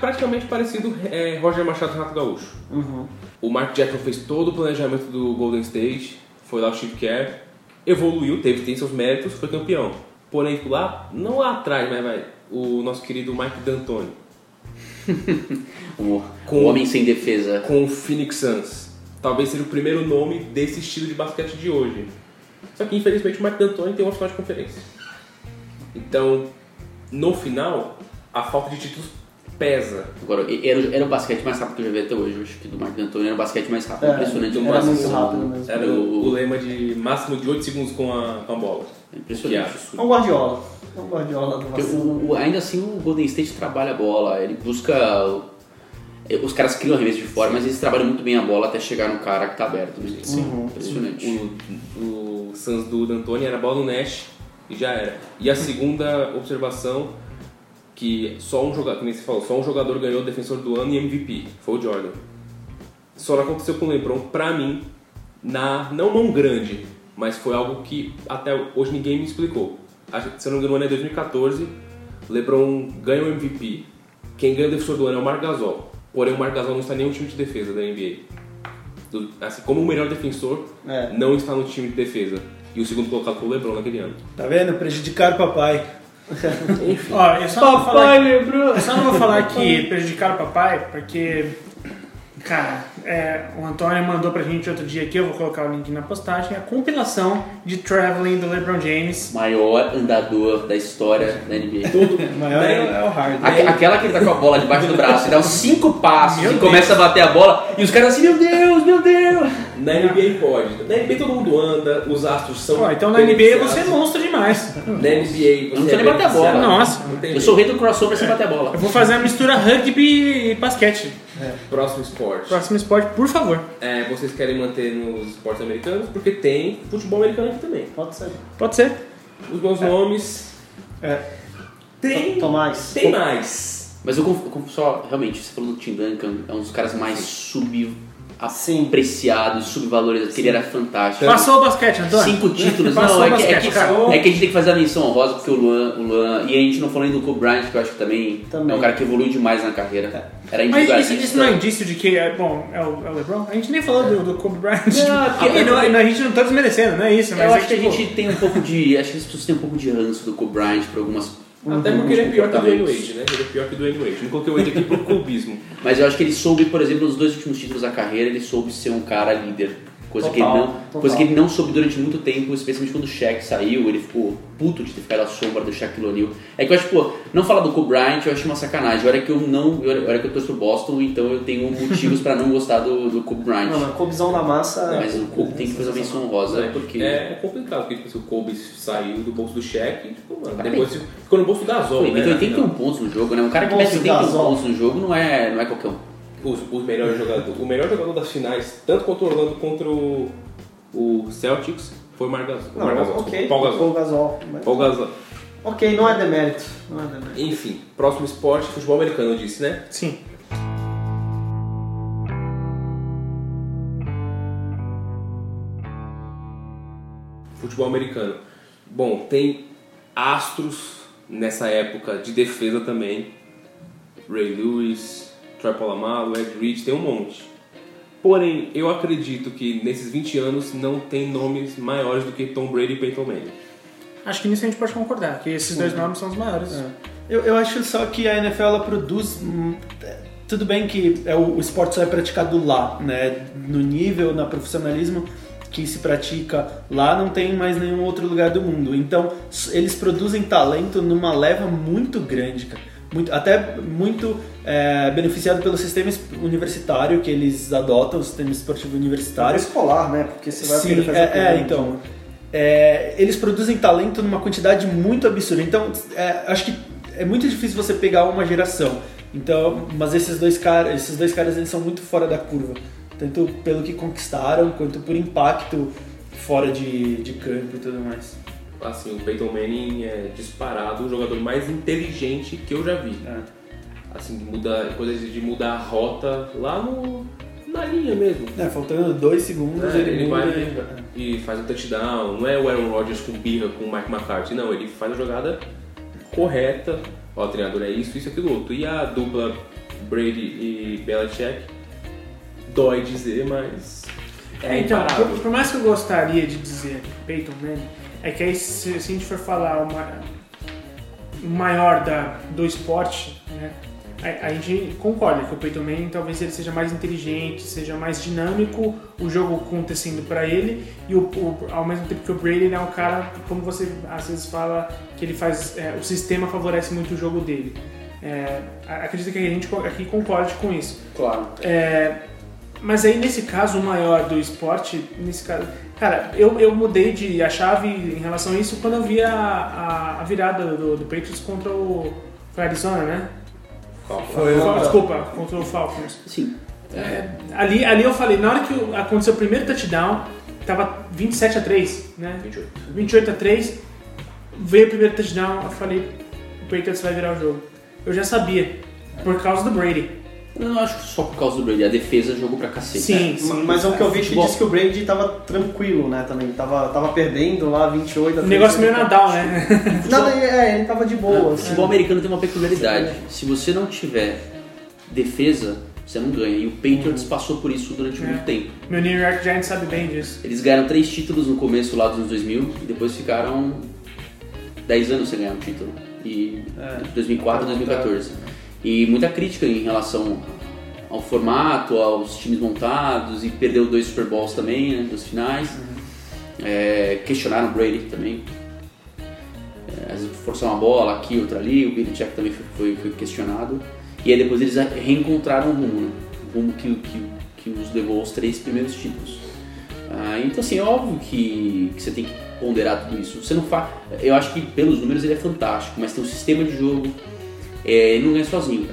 praticamente parecido é, Roger Machado e Renato Gaúcho. Uhum. O Mark Jackson fez todo o planejamento do Golden State, foi lá o Steve Kerr, evoluiu, teve tem seus méritos, foi campeão. Porém, lá, não lá atrás, mas vai, o nosso querido Mike D'Antoni, (laughs) O, Com- o homem sem defesa. com o Phoenix Suns. Talvez seja o primeiro nome desse estilo de basquete de hoje. Só que infelizmente o Mike D'Antoni tem uma final de conferência. Então, no final, a falta de títulos pesa. Agora, era, era o basquete mais rápido que eu já vi até hoje. Eu acho que do Mark D'Antoni era o basquete mais rápido. É, impressionante. era Mas, muito rápido mesmo. Era o, o lema de máximo de 8 segundos com a, com a bola. É Impressionante. É um Guardiola. É um Guardiola do Porque o- o- ainda assim o Golden State trabalha a bola, ele busca. Os caras criam arremesso de fora, mas eles trabalham muito bem a bola até chegar no cara que tá aberto. Né? Uhum. Impressionante. O, o Suns do D'Antoni era bola no Nash e já era. E a segunda observação, que só um jogador, como você falou, só um jogador ganhou defensor do ano e MVP, foi o Jordan. Só não aconteceu com o LeBron, pra mim, na não mão grande, mas foi algo que até hoje ninguém me explicou. Se eu não me engano, o ano é 2014, LeBron ganha o MVP, quem ganha o defensor do ano é o Marc Gasol. Porém, o Marc Gasol não está em nenhum time de defesa da NBA. Do- assim, como o melhor defensor, É. não está no time de defesa. E o segundo colocado foi o LeBron naquele ano. Tá vendo? Prejudicaram o papai. (laughs) Ó, eu só vou falar, lembrou. eu só não vou falar que prejudicaram o papai, porque, cara, é, o Antônio mandou pra gente outro dia aqui, eu vou colocar o link na postagem, a compilação de Traveling do LeBron James. Maior andador da história da NBA. (laughs) O maior é, é o Harden. Aque- Aquela que ele tá com a bola debaixo do braço, ele dá uns cinco passos Meu e Deus. começa a bater a bola e os caras assim, meu Deus, meu Deus! Na NBA pode. Na NBA todo mundo anda, os astros são. Ó, então na NBA você é monstro demais. Na NBA você Não precisa é nem bater a bola. Nossa. Eu sou o rei do crossover sem bater a bola. Eu vou fazer a mistura rugby e basquete. Próximo esporte. Próximo esporte, por favor. É, vocês querem manter nos esportes americanos? Porque tem futebol americano aqui também. Pode ser. Pode ser. Os meus nomes. É. Tem. Tomás. Tem mais. Mas eu eu só, realmente, você falou do Tim Duncan, é um dos caras mais Sim. subapreciados, subvalorizados, que ele era fantástico. Passou o basquete, Antônio. Cinco títulos, Passou não, é que, é, basquete, que, é que a gente tem que fazer a menção honrosa porque o Luan, o Luan, e a gente não falou ainda do Kobe Bryant, que eu acho que também, Também. é um cara que evoluiu demais na carreira. Era Mas isso, isso não é indício de que, é, bom, é o, é o LeBron? A gente nem falou do, do Kobe Bryant. Não, porque- (laughs) E não- a gente não tá desmerecendo, não é isso. Mas Eu é acho que a tipo, gente tem um pouco de. Acho que as pessoas têm um pouco de ranço do Kobe Bryant por algumas. Até porque ele é pior que o Dwayne. Wade, né? Ele é pior que o Dwayne Wade. Não coloquei o Wade aqui por (laughs) clubismo. Mas eu acho que ele soube, por exemplo, nos dois últimos títulos da carreira, ele soube ser um cara líder. Coisa, Total, que ele não, total. coisa que ele não soube durante muito tempo, especialmente quando o Shaq saiu, ele ficou puto de ter ficado à sombra do Shaquille O'Neal. É que eu acho, pô, não falar do Kobe Bryant eu acho uma sacanagem. Olha que eu não, olha que eu torço pro Boston, então eu tenho motivos pra não gostar do, do Kobe Bryant. Mano, a cobzão da massa. Mas o Kobe tem que fazer uma menção honrosa, porque... É complicado, porque tipo, se o Kobe saiu do bolso do cheque, tipo, mano, Cara, depois ficou no bolso do Gasol, ele né? meteu na 81 final. pontos no jogo, né? Um cara que mete 81 Gasol. pontos no jogo não é, não é qualquer um. Os, os melhores jogadores, o melhor jogador das finais, tanto contra o Orlando contra o, o Celtics, foi o. Não, Mar Gasol, ok. Paul Gasol. Paul Gasol. Mas- Paul Gasol. Ok, não é demérito. Não é demérito. Enfim, próximo esporte, futebol americano, eu disse, né? Sim. Futebol americano. Bom, tem astros nessa época de defesa também. Ray Lewis, Troy Polamalu, Ed Reed, tem um monte. Porém, eu acredito que nesses 20 anos não tem nomes maiores do que Tom Brady e Peyton Manning. Acho que nisso a gente pode concordar, que esses dois nomes são os maiores. Eu, eu acho só que a NFL ela produz. hum, é, Tudo bem que é o, o esporte só é praticado lá, né? No nível, na profissionalismo que se pratica lá, não tem mais nenhum outro lugar do mundo. Então, eles produzem talento numa leva muito grande, cara. Muito, até muito é, beneficiado pelo sistema universitário que eles adotam, o sistema esportivo universitário. escolar, né? Porque você vai Sim, fazer é, é, então. é, eles produzem talento numa quantidade muito absurda. Então, é, acho que é muito difícil você pegar uma geração. Então, mas esses dois caras, esses dois caras eles são muito fora da curva, tanto pelo que conquistaram quanto por impacto fora de, de campo e tudo mais. Assim, o Peyton Manning é disparado o jogador mais inteligente que eu já vi. É. Assim, de mudar, coisa de mudar a rota lá no, na linha mesmo. É, faltando dois segundos É, ele, ele muda vai e- e faz um touchdown. Não é o Aaron Rodgers com birra com o Mike McCarthy, não. Ele faz a jogada correta. Ó, o treinador é isso, isso, aquilo outro. E a dupla Brady e Belichick, dói dizer, mas é, É, então, por, por mais que eu gostaria de dizer Peyton Manning, é que aí se, se a gente for falar uma, o maior da, do esporte, né, a, a gente concorda que o Peyton Manning talvez ele seja mais inteligente, seja mais dinâmico, o jogo acontecendo para ele, e o, o- ao mesmo tempo que o Brady ele é um cara, como você às vezes fala, que ele faz, é, o sistema favorece muito o jogo dele. É, acredito que a gente aqui concorde com isso. Claro. É, mas aí nesse caso, o maior do esporte, nesse caso. Cara, eu, eu mudei de a chave em relação a isso quando eu vi a, a, a virada do, do Patriots contra o. Foi Arizona, né? Foi Fal- o- Desculpa, contra o Falcons. Sim. É, ali, ali eu falei, na hora que aconteceu o primeiro touchdown, tava 27 a 3, né? 28. 28 a 3, veio o primeiro touchdown, eu falei, o Patriots vai virar o jogo. Eu já sabia, por causa do Brady. Eu não acho que só por causa do Brady, a defesa jogou pra cacete. Sim, sim. Mas o que eu vi que Futebol. disse que o Brady tava tranquilo, né, também. Tava, tava perdendo lá 28 a O negócio 30. meio Nadal, né? Nada, é, ele tava de boa. O assim. futebol americano tem uma peculiaridade. Se você não tiver defesa, você não ganha. E o Patriots passou por isso durante É. muito tempo. Meu New York Giants sabe bem disso. Eles ganharam três títulos no começo lá dos anos 2000 e depois ficaram 10 anos sem ganhar um título. E É. 2004 2014. E muita crítica em relação ao formato, aos times montados e perdeu dois Super Bowls também, né, dos finais. É, questionaram o Brady também. É, às vezes forçaram uma bola aqui, outra ali, o Belichick também foi, foi, foi questionado. E aí depois eles reencontraram o rumo, né? O rumo que, que, que os levou aos três primeiros títulos. Ah, então assim, é óbvio que, que você tem que ponderar tudo isso. Você não faz. Eu acho que pelos números ele é fantástico, mas tem um sistema de jogo. É, ele não ganha sozinho.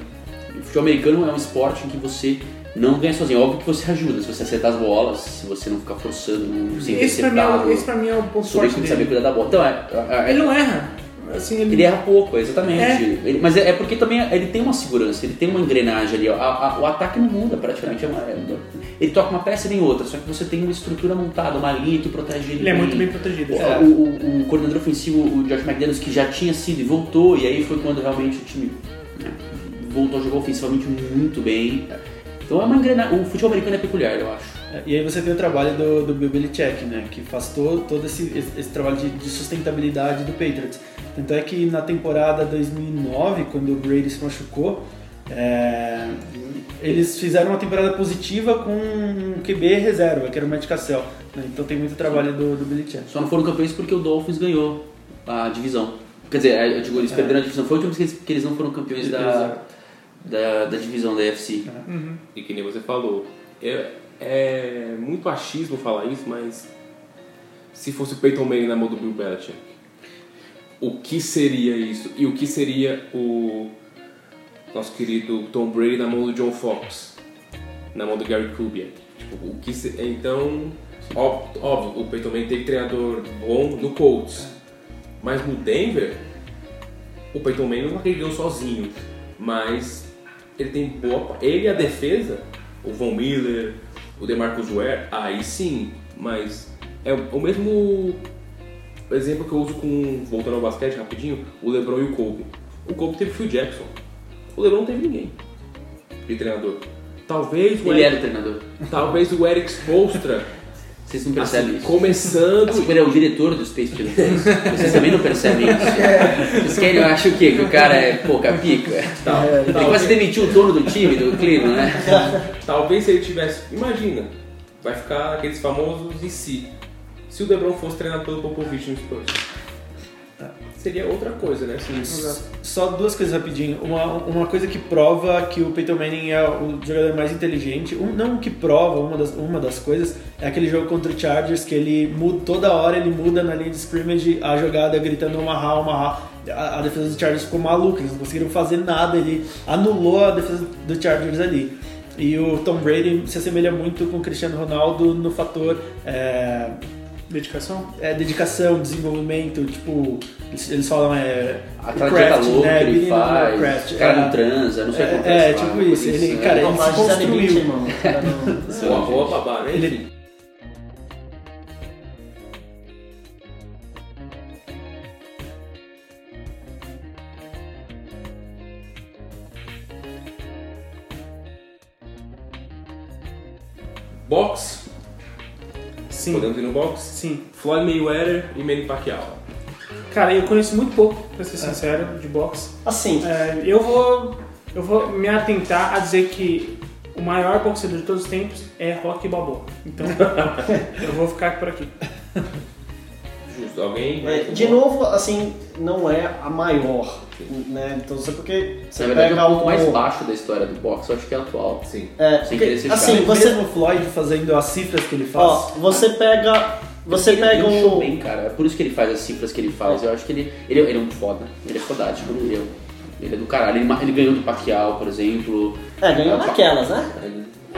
O futebol americano é um esporte em que você não ganha sozinho. É óbvio que você ajuda, se você acertar as bolas, se você não ficar forçando, não ser Esse pra, mim, é- esse pra mim é o ponto Sobre forte saber dele. cuidar da bola. Então, é, é- é- Ele não erra. Assim, ele, ele erra pouco, exatamente. É. Ele- mas é, é porque também ele tem uma segurança, ele tem uma engrenagem ali. A- a- o ataque não muda praticamente. é uma- ele toca uma peça e vem outra, só que você tem uma estrutura montada, uma linha que protege ele. ele é muito bem protegido. O, o- o- o coordenador ofensivo, o Josh McDaniels, que já tinha sido e voltou, e aí foi quando realmente o time né, voltou a jogar ofensivamente muito bem. Então é uma engrenagem. O futebol americano é peculiar, eu acho. É, E aí você tem o trabalho do, do Bill Belichick, né? Que faz todo, todo esse, esse, esse trabalho de, de sustentabilidade do Patriots. Tanto é que na temporada 2009, quando o Brady se machucou, É, eles fizeram uma temporada positiva com um QB reserva, que era o Matt né? Então tem muito trabalho do, do Billy Chan. Só não foram campeões porque o Dolphins ganhou a divisão. Quer dizer, eu digo, eles perderam a divisão. Foi a última vez que eles, que eles não foram campeões da, Exato. da, da divisão da UFC. E que nem você falou, é, é muito achismo falar isso, mas se fosse o Peyton Manning na mão do Bill Belichick, o que seria isso? E o que seria o nosso querido Tom Brady na mão do John Fox? Na mão do Gary Kubiak? Tipo, o que se- então, ó- óbvio, o Peyton Manning teve treinador bom no Colts, mas no Denver, o Peyton Manning não ganhou sozinho, mas ele tem boa. Ele e a defesa, o Von Miller, o DeMarcus Ware, aí sim, mas é o mesmo exemplo que eu uso com, voltando ao basquete rapidinho, o LeBron e o Kobe. O Kobe teve Phil Jackson, o LeBron não teve ninguém de treinador. Talvez o Ele era Eric, o treinador. talvez o Eric Spoelstra, Vocês não percebem assim, isso. começando Assim, ele é o diretor do Space Jam 3. Vocês também não percebem isso. (laughs) Vocês querem, eu acho o quê? Que o cara é pouca pica? Tal- Ele talvez- quase demitiu o dono do time, do Cleveland, né? (laughs) Talvez se ele tivesse. Imagina, vai ficar aqueles famosos e se. Se o LeBron fosse treinado pelo Popovich no Spurs. Seria outra coisa, né? Assim, Só duas coisas rapidinho. Uma, uma coisa que prova que o Peyton Manning é o jogador mais inteligente. Um, não que prova, uma das, uma das coisas, é aquele jogo contra o Chargers que ele muda, toda hora ele muda na linha de scrimmage a jogada gritando Omaha, Omaha. A, a defesa do Chargers ficou maluca, eles não conseguiram fazer nada, ele anulou a defesa do Chargers ali. E o Tom Brady se assemelha muito com o Cristiano Ronaldo no fator é, Dedicação? é, dedicação, desenvolvimento, tipo, eles, eles falam é. Aquela o dieta craft, louca né, que ele faz, craft, o cara é. não transa, não sei o que É, acontece é, lá, tipo isso, ele- cara, ele se construiu. Irmão. (laughs) O cara não- boa, boa babá, né? Ele- Enfim. Box, Sim. podemos ir no box? Sim. Floyd Mayweather e Manny Pacquiao. Cara, eu conheço muito pouco, pra ser sincero, de boxe. Assim, É, eu vou eu vou me atentar a dizer que o maior boxeador de todos os tempos é Rocky Balboa. Então, (laughs) eu vou ficar por aqui. Justo, alguém? é, de novo, assim, não é a maior, né? Então, só porque você Na verdade, pega é um pouco o... mais baixo da história do boxe, eu acho que é atual. Sim. É, Sem porque, assim, chato. você, Mesmo o Floyd fazendo as cifras que ele faz. ó, você pega, você ele, pega ele o... bem, cara. É por isso que ele faz as cifras que ele faz. Eu acho que ele, ele, ele é um foda. Ele é fodástico. Ele, é- ele é do caralho. Ele, ele ganhou do Pacquiao, por exemplo. É, ganhou naquelas, né?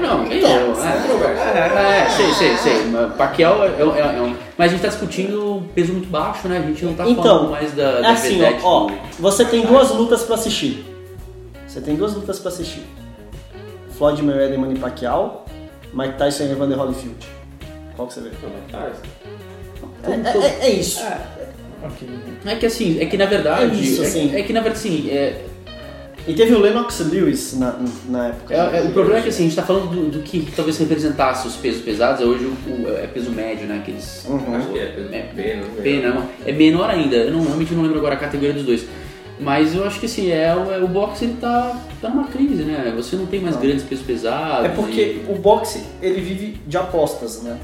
Não, ganhou. É, é, sei, sei, sei. Mas Pacquiao é, é- é um... Mas a gente tá discutindo peso muito baixo, né? A gente não tá Então, falando mais da, É da assim, ó, ó, você tem duas lutas pra assistir. Você tem duas lutas pra assistir. Floyd Mayweather e Manny Pacquiao, Mike Tyson e Evander Holyfield. Qual que você vê? É, é- é- é isso. É que assim, é que na verdade. É isso, assim. é, que na verdade, assim, é, E teve o Lennox Lewis na, na época. É, é, o problema é que assim, a gente tá falando do, do que talvez representasse os pesos pesados, é hoje o, o- é peso médio, né? Aqueles. Uhum. Acho que é, peso É, pena. Pena, não. é menor ainda, eu não, realmente não lembro agora a categoria dos dois. Mas eu acho que assim, é, o- é, o boxe ele tá, tá numa crise, né? Você não tem mais grandes pesos pesados. É porque o boxe ele vive de apostas, né?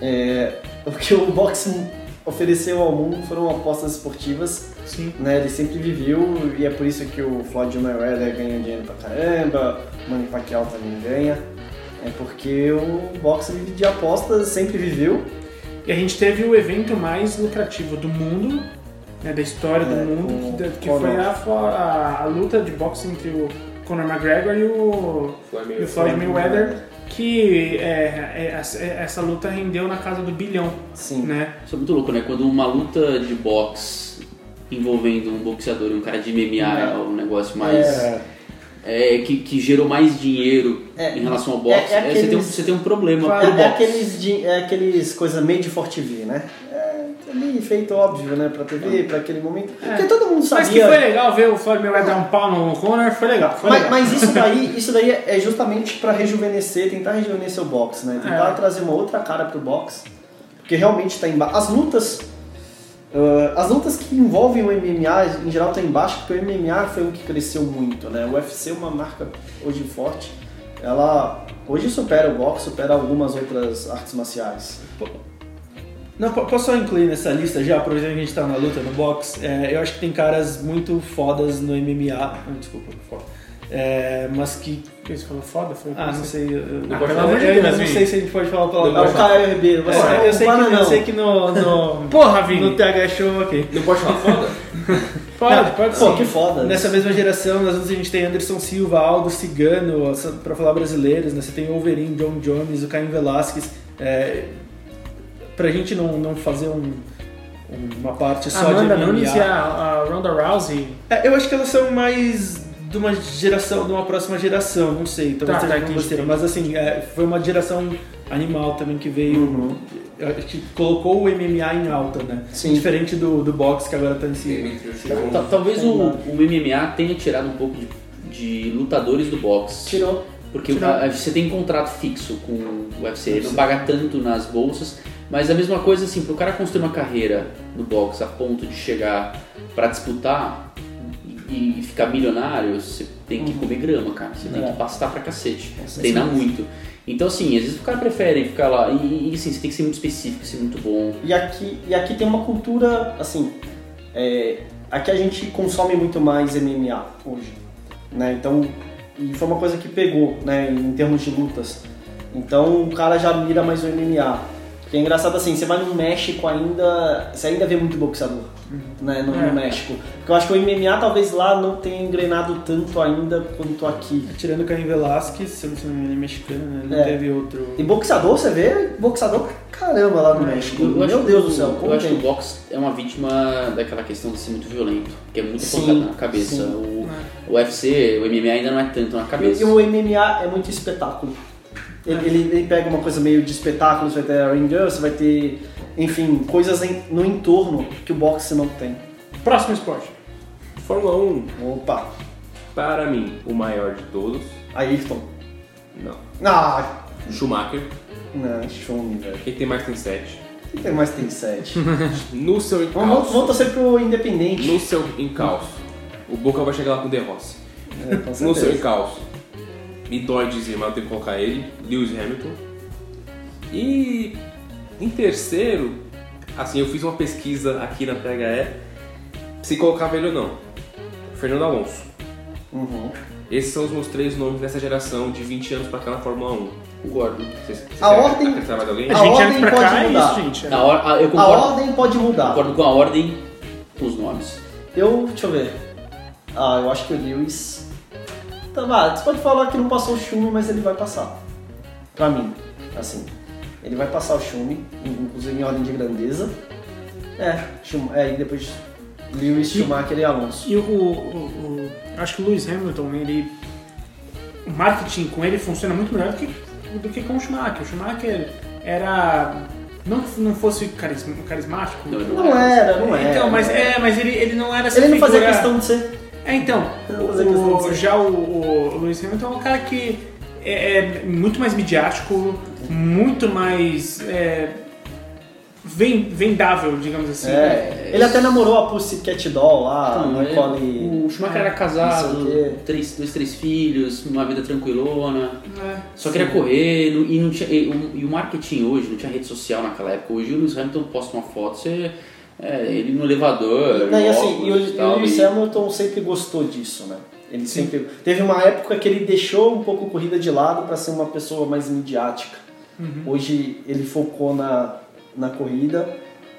É, o que o boxe ofereceu ao mundo foram apostas esportivas, Sim. né? Ele sempre viveu e é por isso que o Floyd Mayweather ganha dinheiro pra caramba, o Manny Pacquiao também ganha. É porque o boxe vive de apostas, sempre viveu. E a gente teve o evento mais lucrativo do mundo, né, da história do É, mundo, com que, que foi a, a, a luta de boxe entre o Conor McGregor e o, Floyd e o Floyd Mayweather, que é, é, essa, é, essa luta rendeu na casa do bilhão, Sim. né? Isso é muito louco, né? Quando uma luta de boxe envolvendo um boxeador e um cara de MMA é um negócio mais. é, que, que gerou mais dinheiro É, em relação ao boxe, é- é é, você, tem um, aqueles- você tem um problema Claro, pro É, é boxe. aqueles, de- é aqueles coisa made for TV, né? É feito óbvio, né? Pra TV, pra aquele momento. Porque todo mundo Mas que sabia. foi legal ver o Floyd Mayweather dar um pau no Conor, foi legal. Foi Mas, legal. mas isso daí, isso daí é justamente pra rejuvenescer, tentar rejuvenescer o boxe, né? Tentar É. trazer uma outra cara pro boxe. Porque realmente tá embaixo. As lutas. Uh, as lutas que envolvem o MMA em geral estão embaixo, porque o MMA foi um que cresceu muito, né? O UFC é uma marca hoje forte. Ela hoje supera o boxe, supera algumas outras artes marciais. Não, po- posso só incluir nessa lista já, exemplo, que a gente tá na luta no box. É, eu acho que tem caras muito fodas no MMA. Ah, desculpa, foda. É, mas que. Que você falou foda? Foi Ah, não sei. Eu, eu, Ah, eu pelo amor de ainda Deus, não sei se a gente pode falar pela Não É o Ribeiro, vai ser É, eu, sei que, bananão. eu sei que no, no, (laughs) Porra, Vini! no TH Show, ok. Não pode falar foda? (laughs) Pode, Não, pode Pô, sim. que foda. Nessa isso. mesma geração, nós a gente tem Anderson Silva, Aldo Cigano, pra falar brasileiros, né? Você tem o Wolverine, John Jones, o Caim Velasquez. É, pra gente não, não fazer um- uma parte só Amanda de MMA. Nunes e a, a Ronda Rousey. É, eu acho que elas são mais de uma geração, de uma próxima geração, não sei, talvez Tá, seja tá, besteira, mas assim, é, foi uma geração animal também que veio, Uhum. que colocou o MMA em alta, né? Sim. Diferente do, do boxe que agora tá em cima. Ta- Talvez o, o MMA tenha tirado um pouco de, de lutadores do boxe. Tirou. Porque Tirou. você tem contrato fixo com o UFC, ele não paga tanto nas bolsas, mas a mesma coisa assim, pro cara construir uma carreira no boxe a ponto de chegar pra disputar e, e ficar milionário, você tem que comer grama, cara. Você tem É. que pastar pra cacete, Com treinar certeza. muito. Então assim, às vezes o cara prefere ficar lá e, e assim, você tem que ser muito específico, ser muito bom. E aqui, e aqui tem uma cultura, assim, é, aqui a gente consome muito mais MMA hoje, né? Então, e foi uma coisa que pegou, né, em termos de lutas. Então o cara já mira mais o MMA. Porque é engraçado assim, você vai no México ainda, você ainda vê muito boxeador, né, no, no É. México. Porque eu acho que o MMA talvez lá não tenha engrenado tanto ainda quanto aqui. Tirando o Caim Velasquez, se eu não me engano, ele é mexicano, né? Não É. teve outro. E boxeador, você vê boxeador pra caramba lá no México. Eu Meu que Deus do céu, como Eu acho que o boxe é uma vítima daquela questão de ser muito violento, que é muito Sim, focado na cabeça. sim. O, o UFC, o MMA ainda não é tanto na cabeça. e o MMA é muito espetáculo. Ele, ele, ele pega uma coisa meio de espetáculo, você vai ter a ring girl, você vai ter, enfim, coisas em- no entorno que o boxe não tem. Próximo esporte. Fórmula 1, Opa, para mim, o maior de todos. Ayrton. Não. Ah, Schumacher. não, show, velho. Quem tem mais tem 7. Quem tem mais tem sete. (laughs) No seu vamos, encalço. vamos torcer pro Independente. No seu encalço. O Boca vai chegar lá com o De Rossi. É, No seu encalço. Me dói dizer, mas eu tenho que colocar ele. Lewis Hamilton. E em terceiro, assim, eu fiz uma pesquisa aqui na PHE se colocava ele ou não. Fernando Alonso. Uhum. Esses são os meus três nomes dessa geração de 20 anos pra cá na Fórmula 1. Concordo. A ordem- acrescentar mais alguém? A A gente ordem pode cá é mudar. isso, gente. A concordo, ordem pode mudar. concordo com a ordem, com os nomes. Eu, deixa eu ver. Ah, eu acho que o Lewis. Tá, você pode falar que não passou o Schumi, mas ele vai passar. Pra mim, assim. Ele vai passar o Schumi, inclusive em ordem de grandeza. É, Schum, é e depois Lewis, Schumacher e Alonso. E o, o, o- acho que o Lewis Hamilton, ele. O marketing com ele funciona muito melhor do que, do que com o Schumacher. O Schumacher era. Não, não fosse carisma- carismático. Não, Não era, não era. Então, mas, é, mas ele, ele não era essa Ele não fazia figura- questão de ser. É, então, o, ser. já o, o Lewis Hamilton é um cara que é, é muito mais midiático, muito mais é, ven- vendável, digamos assim. É, ele até namorou a Pussycat Doll lá, Então, Nicole. O Schumacher era Não casado, o três, dois, três filhos, uma vida tranquilona. É. Só queria correr não- e, não tinha, e, o, e o marketing hoje, não tinha rede social naquela época. Hoje o Lewis Hamilton posta uma foto, você, é, ele no elevador, Não, e assim, óculos e o, tal, o Lewis e- Hamilton sempre gostou disso, né? Ele sempre teve uma época que ele deixou um pouco a corrida de lado para ser uma pessoa mais midiática. Hoje ele focou na, na corrida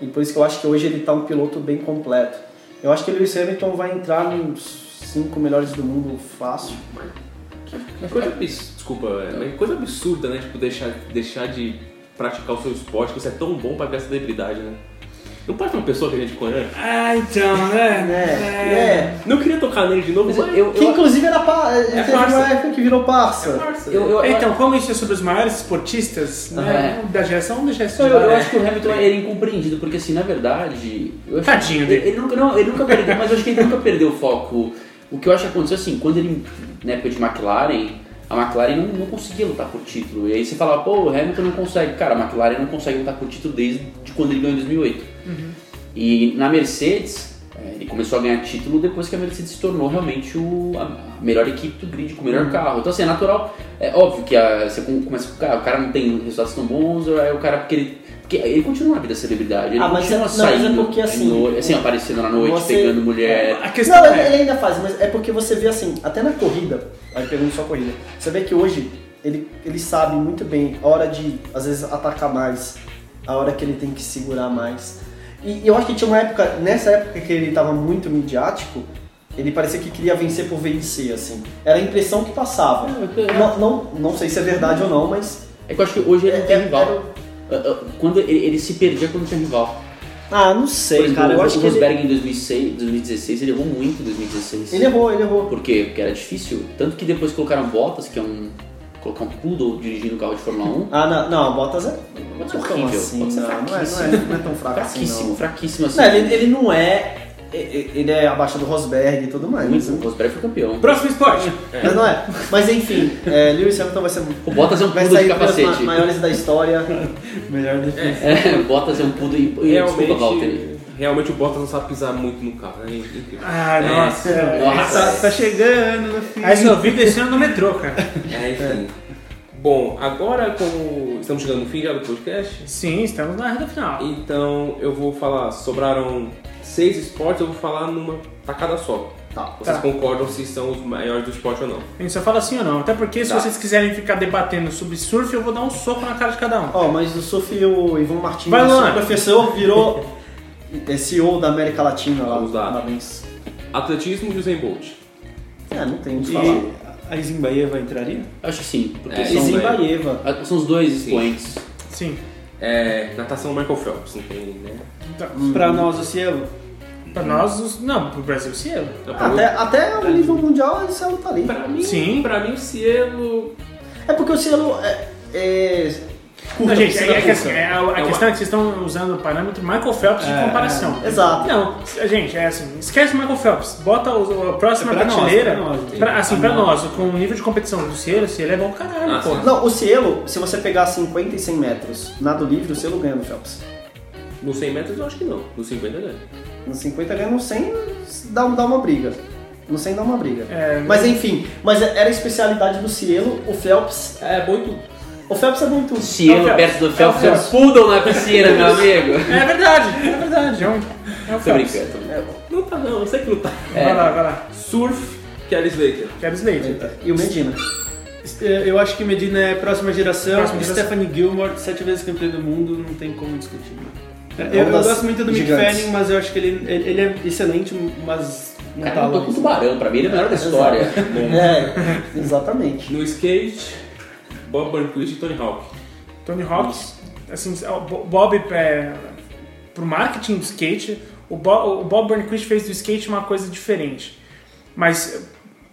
e por isso que eu acho que hoje ele tá um piloto bem completo. Eu acho que o Lewis Hamilton vai entrar nos cinco melhores do mundo fácil. Uma coisa, desculpa, é uma coisa absurda, né? Tipo, deixar, deixar de praticar o seu esporte, que você é tão bom pra ver a celebridade, né? Não pode ser uma pessoa que a gente conhece. Ah, então, (laughs) né? É, é. Não queria tocar nele de novo, Mas mas eu, Que eu, inclusive era pa... ele teve parça. uma época que virou parça. eu, eu, eu, Então, como isso é sobre os maiores esportistas né, da geração, deixar isso eu, acho que o Hamilton era incompreendido, porque assim, na verdade. Eu acho Tadinho dele. Ele, nunca, não, ele nunca perdeu, mas eu acho que ele nunca perdeu o foco. O que eu acho que aconteceu assim, quando ele, na época de McLaren, a McLaren não, não conseguia lutar por título. E aí você falava, pô, o Hamilton não consegue. Cara, a McLaren não consegue lutar por título desde de quando ele ganhou em 2008. E na Mercedes, é, ele começou a ganhar título depois que a Mercedes se tornou realmente o, a melhor equipe do grid, com o melhor carro. Então, assim, é natural. É óbvio que a- você com- começa com o cara, o cara não tem resultados tão bons, aí o cara, porque ele. Porque ele continua na vida celebridade, ele Ah, mas continua é- não, mas é saindo porque, assim, noite, assim, aparecendo na noite, você- pegando mulher. A questão Não, ele, é. ele ainda faz, mas é porque você vê assim, até na corrida, aí pegando só a corrida, você vê que hoje ele, ele sabe muito bem a hora de, às vezes, atacar mais, a hora que ele tem que segurar mais. E eu acho que tinha uma época, nessa época que ele tava muito midiático, ele parecia que queria vencer por vencer, assim. Era a impressão que passava. Não, não, não sei se é verdade ou não, mas. É que eu acho que hoje ele não tem É- é- rival. Ah, ah, Quando ele, ele se perdia quando tinha rival. Ah, não sei, exemplo, cara. Eu o acho que ele, Rosberg em 2006, 2016, ele errou muito em 2016. ele errou, ele errou. Por quê? Porque era difícil. Tanto que depois colocaram Bottas, que é um. Colocar um poodle dirigindo o carro de Fórmula 1. Ah, não, não, o Bottas é. Não é tão horrível, assim, pode ser não, não, é, não, é, não é tão fraco assim. Fraquíssimo, não. fraquíssimo assim. Não, ele, ele não é. Ele é abaixo do Rosberg e tudo mais. Muito, Mas, o Rosberg foi campeão. Próximo esporte. mas não é. Mas enfim, é, Lewis Hamilton vai ser. O Bottas é um poodle de capacete. ma- maiores da história. (laughs) Melhor defesa. É, o Bottas é um poodle e. e Desculpa, Walter. Realmente, o Bottas não sabe pisar muito no carro, né? Incrível. Ah, É. nossa. Nossa. Tá, tá chegando no fim. Aí seu vídeo descendo no metrô, cara. É, enfim. Bom, agora como estamos chegando no fim já do podcast, Sim, estamos na reta final. então eu vou falar, sobraram seis esportes, eu vou falar numa tacada só. Tá. Vocês Tá. concordam se são os maiores do esporte ou não? A gente só fala assim ou não. Até porque se Tá. vocês quiserem ficar debatendo sobre surf, eu vou dar um soco na cara de cada um. Ó, mas o surf, o Ivan Martins, Vai, o professor, virou é CEO da América Latina lá. Vamos lá. Parabéns. Atletismo e Usain Bolt. É, não tem o que falar. A Zimbaeva entraria? Acho que sim, porque É, são, Zimbaeva. ah, são os dois Sim. expoentes. Sim. É, natação Michael Phelps, não tem, né? Então, Pra nós, o Cielo? pra nós, os... não, pro Brasil, Cielo. Não, pra, Até, até o nível mundial esse Cielo tá ali. pra mim, Sim. pra mim o Cielo É porque o Cielo é. é curta, Não, gente, é, é que assim, é, a, a É questão é que vocês estão usando o parâmetro Michael Phelps de É, comparação. Exato. Não, gente, é assim, esquece o Michael Phelps, bota o, a próxima É pra nós, prateleira, pra nós. pra- assim, Pra pra nós. nós, com o nível de competição do Cielo, o Cielo é bom pra caralho, Ah, pô. Não, o Cielo, se você pegar 50 e 100 metros nado livre, o Cielo ganha no Phelps. no 100 metros eu acho que não, no 50 ganha. No 50 ganha, no 100 dá, dá uma briga. No 100 dá uma briga. É, Mas enfim, mas era a especialidade do Cielo, o Phelps. É bom em tudo. O Phelps é bom em tudo. Cielo É o perto do Phelps. É é o um poodle na piscina, meu amigo. É verdade, é verdade, é um, é um Tô Phelps. brincando. Não tá não, eu sei que não tá. É. Vai lá, vai lá. Surf, Kelly Slater. Quero Slade. E o Medina. Eu acho que Medina é próxima geração. Próxima geração. Stephanie Gilmore, sete vezes campeã do mundo, não tem como discutir. Eu, É eu das gosto muito do Mick. Fanning, mas eu acho que ele, ele, ele é excelente, mas não Cara, tá eu tô lá. com o tubarão, pra mim ele é o melhor da (laughs) história. (laughs) É, exatamente. No skate, Bob Burnquist e Tony Hawk. Tony Hawks, assim, o Bo- Bob, é, pro marketing do skate, o Bob, o Bob Burnquist fez do skate uma coisa diferente. Mas,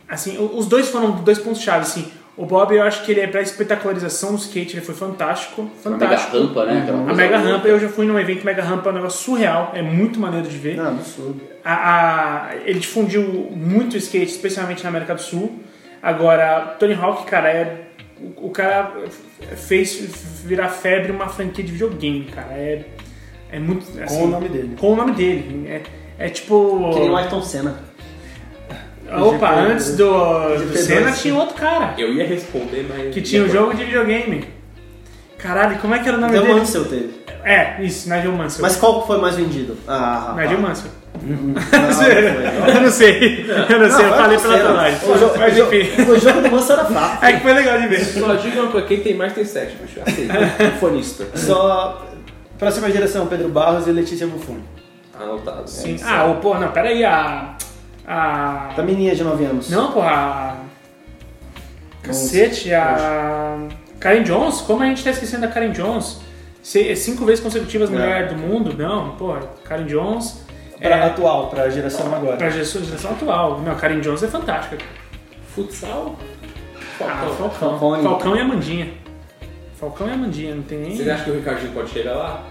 assim, o- os dois foram dois pontos-chave, assim. O Bob, eu acho que ele é pra espetacularização do skate, ele foi fantástico, Uma mega fantástico. rampa, né? A Mega. Rampa, eu já fui num evento Mega Rampa, é um negócio surreal, é muito maneiro de ver. Ah, absurdo. A- a- ele difundiu muito o skate, especialmente na América do Sul. Agora, Tony Hawk, cara, é, o, o cara fez virar febre uma franquia de videogame, cara. É, é muito. assim, Com o nome dele. Com o nome dele. É, é tipo. Que nem o Ayrton Senna. Opa, GP antes do, do GP2, Senna tinha outro cara Eu ia responder, mas. que tinha um jogo de videogame. Caralho, como é que era o nome o dele? Mansell teve. É, isso, Nigel Mansell. Mas qual que foi mais vendido? Ah, Nigel rapaz. Mansell. Não, não eu não sei. Eu não sei, eu falei pela não. tonagem. O jogo, Mas o jogo- enfim. o jogo do Mansell era fraco. É que foi legal de ver. Só diga uma coisa, quem tem mais tem sete, bicho. Aceita. (laughs) Fonista. Só próxima geração, Pedro Barros e Letícia Buffon. Anotado. Sim. Ah, o pô, não, peraí, a. A. Da menina de 9 anos. Não, porra, a. Cacete, a. Karen Jones? Como a gente tá esquecendo da Karen Jones? Cinco vezes consecutivas É. mulher do mundo? Não, porra, Karen Jones. Pra É, atual, pra geração agora. pra geração, geração atual. Não, Karen Jones é fantástica. Futsal? Ah, Falcão. Falcão. Falcão. Falcão e Amandinha. Falcão e Amandinha, não tem nem. Vocês acham que o Ricardinho pode chegar lá?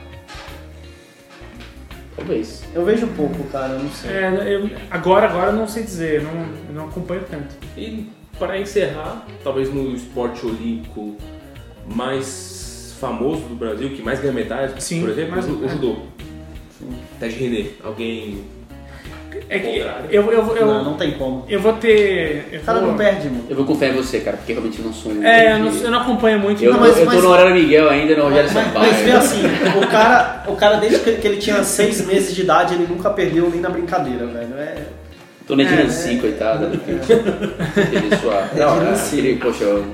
Talvez. Eu vejo pouco, cara, eu não sei. É, eu- agora, agora eu não sei dizer, eu não, eu não acompanho tanto. E para encerrar, talvez no esporte olímpico mais famoso do Brasil, que mais ganha medalhas, Sim, por exemplo, o, o é. judô. Ted René, alguém. É que eu, eu, eu, Não, não tem como. eu vou ter. Eu O cara vou- não perde, mano. Eu vou confiar em você, cara, porque realmente eu não sou um. É, eu não, eu não acompanho muito. Eu, não, tô- mas- eu tô mas- no horário Miguel ainda, no Rogério Mas, Sampaio. mas vê assim, o cara, o cara desde que que ele tinha seis meses de idade, ele nunca perdeu nem na brincadeira, velho. É, Tô na É, Dinancy, coitada. (laughs) Aquele suave. Não, Dinancy. aquele, poxa, eu-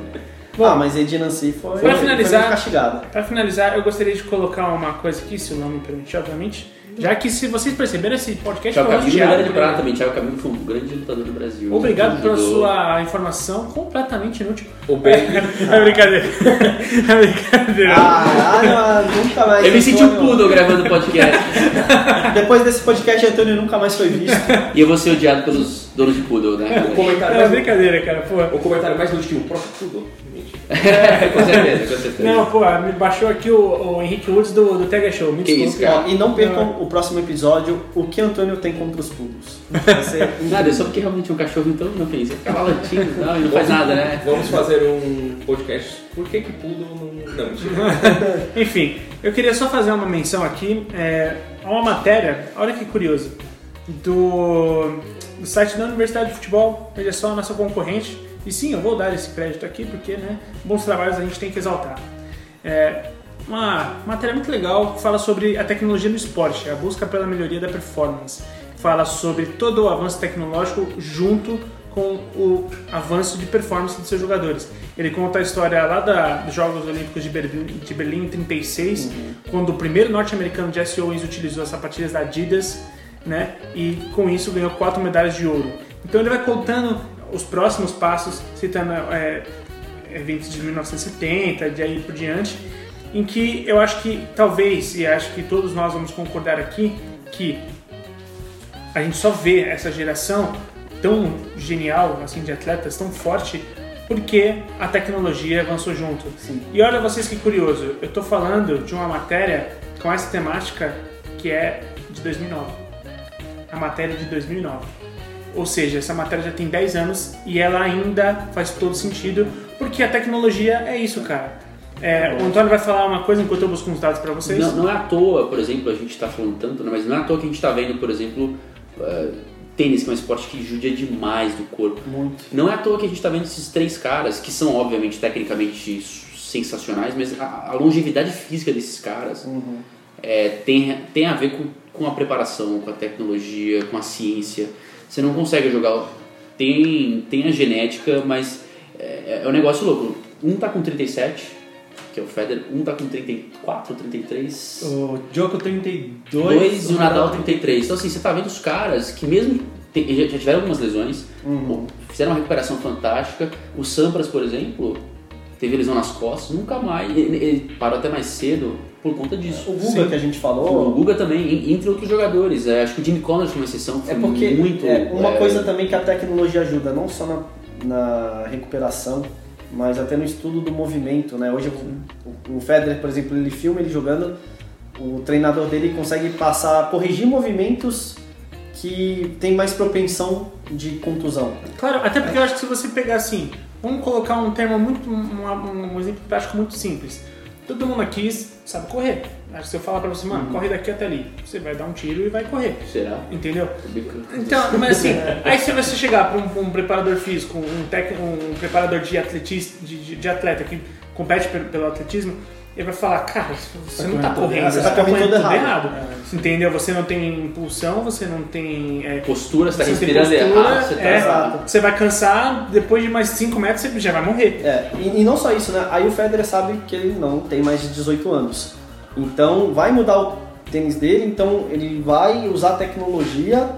ah, mas Ed Nancy foi, Pra foi finalizar- meio castigada. Pra finalizar, eu gostaria de colocar uma coisa aqui, se o nome me permitir, obviamente. Já que se vocês perceberam, esse podcast Thiago Camilo, medalha de prata também. Thiago Camilo foi um grande lutador do Brasil. Obrigado pela sua informação completamente inútil. O Ben. (laughs) É brincadeira. É brincadeira. Ah, nunca mais. Eu me senti um poodle gravando podcast. (laughs) Depois desse podcast, Antônio nunca mais foi visto. e eu vou ser odiado pelos donos de poodle, né? O comentário, É mais, brincadeira, cara. Pô. o comentário mais inútil, o próprio. Mentira. É, com certeza, com certeza. Não, pô, me baixou aqui o, o Henrique Woods do, do Tega Show. Me Que desculpe. isso, cara. E não percam o próximo episódio, o que Antônio tem contra os pulos. Ser (laughs) Nada, é só porque realmente um cachorro então não fez. Você ficava latindo e tal, e não faz nada, né? Vamos fazer um podcast. Por que que Poodle não. Não. (laughs) Enfim, eu queria só fazer uma menção aqui é, a uma matéria, olha que curioso, do, do site da Universidade de Futebol, veja só, a nossa concorrente. E sim, eu vou dar esse crédito aqui porque né, bons trabalhos a gente tem que exaltar. É, uma matéria muito legal que fala sobre a tecnologia no esporte, a busca pela melhoria da performance. Fala sobre todo o avanço tecnológico junto com o avanço de performance dos seus jogadores. Ele conta a história lá da, dos Jogos Olímpicos de Berlim, de Berlim em 36, quando o primeiro norte-americano Jesse Owens utilizou as sapatilhas da Adidas, né? E com isso ganhou quatro medalhas de ouro. Então ele vai contando os próximos passos, citando é, eventos de 1970, de aí por diante, em que eu acho que talvez, e acho que todos nós vamos concordar aqui, que a gente só vê essa geração tão genial, assim, de atletas, tão forte, porque a tecnologia avançou junto. E olha vocês que curioso, eu tô falando de uma matéria com essa temática que é de 2009. A matéria de 2009. Ou seja, essa matéria já tem 10 anos e ela ainda faz todo sentido, porque a tecnologia é isso, cara. É, o Antônio vai falar uma coisa enquanto eu busco uns dados para vocês. Não, não é à toa, por exemplo, a gente está falando tanto, né, mas não é à toa que a gente está vendo, por exemplo, eh, tênis, que é um esporte que judia demais do corpo. muito. Não é à toa que a gente está vendo esses três caras, que são obviamente tecnicamente sensacionais, mas a, a longevidade física desses caras é, tem, tem a ver com, com a preparação, com a tecnologia, com a ciência. Você não consegue jogar. Tem, tem a genética, mas é, é um negócio louco. Um tá com 37, que é o Federer, um tá com 34, 33. O Djoko 32. Dois e o Nadal 33. Então, assim, você tá vendo os caras que mesmo te- já tiveram algumas lesões, Uhum. fizeram uma recuperação fantástica. O Sampras, por exemplo, teve lesão nas costas, nunca mais. Ele, ele parou até mais cedo por conta disso. O Guga que a gente O falou, Guga também, en- entre outros jogadores. É, acho que o Jimmy Connors foi uma exceção. é foi porque muito, é, uma é, coisa também que a tecnologia ajuda, não só na, na recuperação, mas até no estudo do movimento, né? Hoje o, o Federer, por exemplo, ele filma ele jogando, o treinador dele consegue passar, corrigir movimentos que tem mais propensão de contusão. Claro, até porque eu acho que se você pegar assim, vamos colocar um termo muito, um, um exemplo prático muito simples. Todo mundo aqui sabe correr. Acho que se eu falar pra você, mano, corre daqui até ali, você vai dar um tiro e vai correr. Será? Entendeu? Brincando. Então, mas assim, (laughs) aí se você chegar para um, um preparador físico, um, tec, um preparador de, atletis, de, de- de atleta que compete pelo, pelo atletismo, ele vai falar, cara, você não tá correndo errado. você tá tá correndo tudo errado. errado. Entendeu? Você não tem impulsão, você não tem... é, Postura, você tá respirando errado, você tá. é, Exato. você vai cansar, depois de mais 5 metros você já vai morrer. É, e, e não só isso, né? Aí o Federer sabe que ele não tem mais de 18 anos. Então vai mudar o tênis dele, então ele vai usar a tecnologia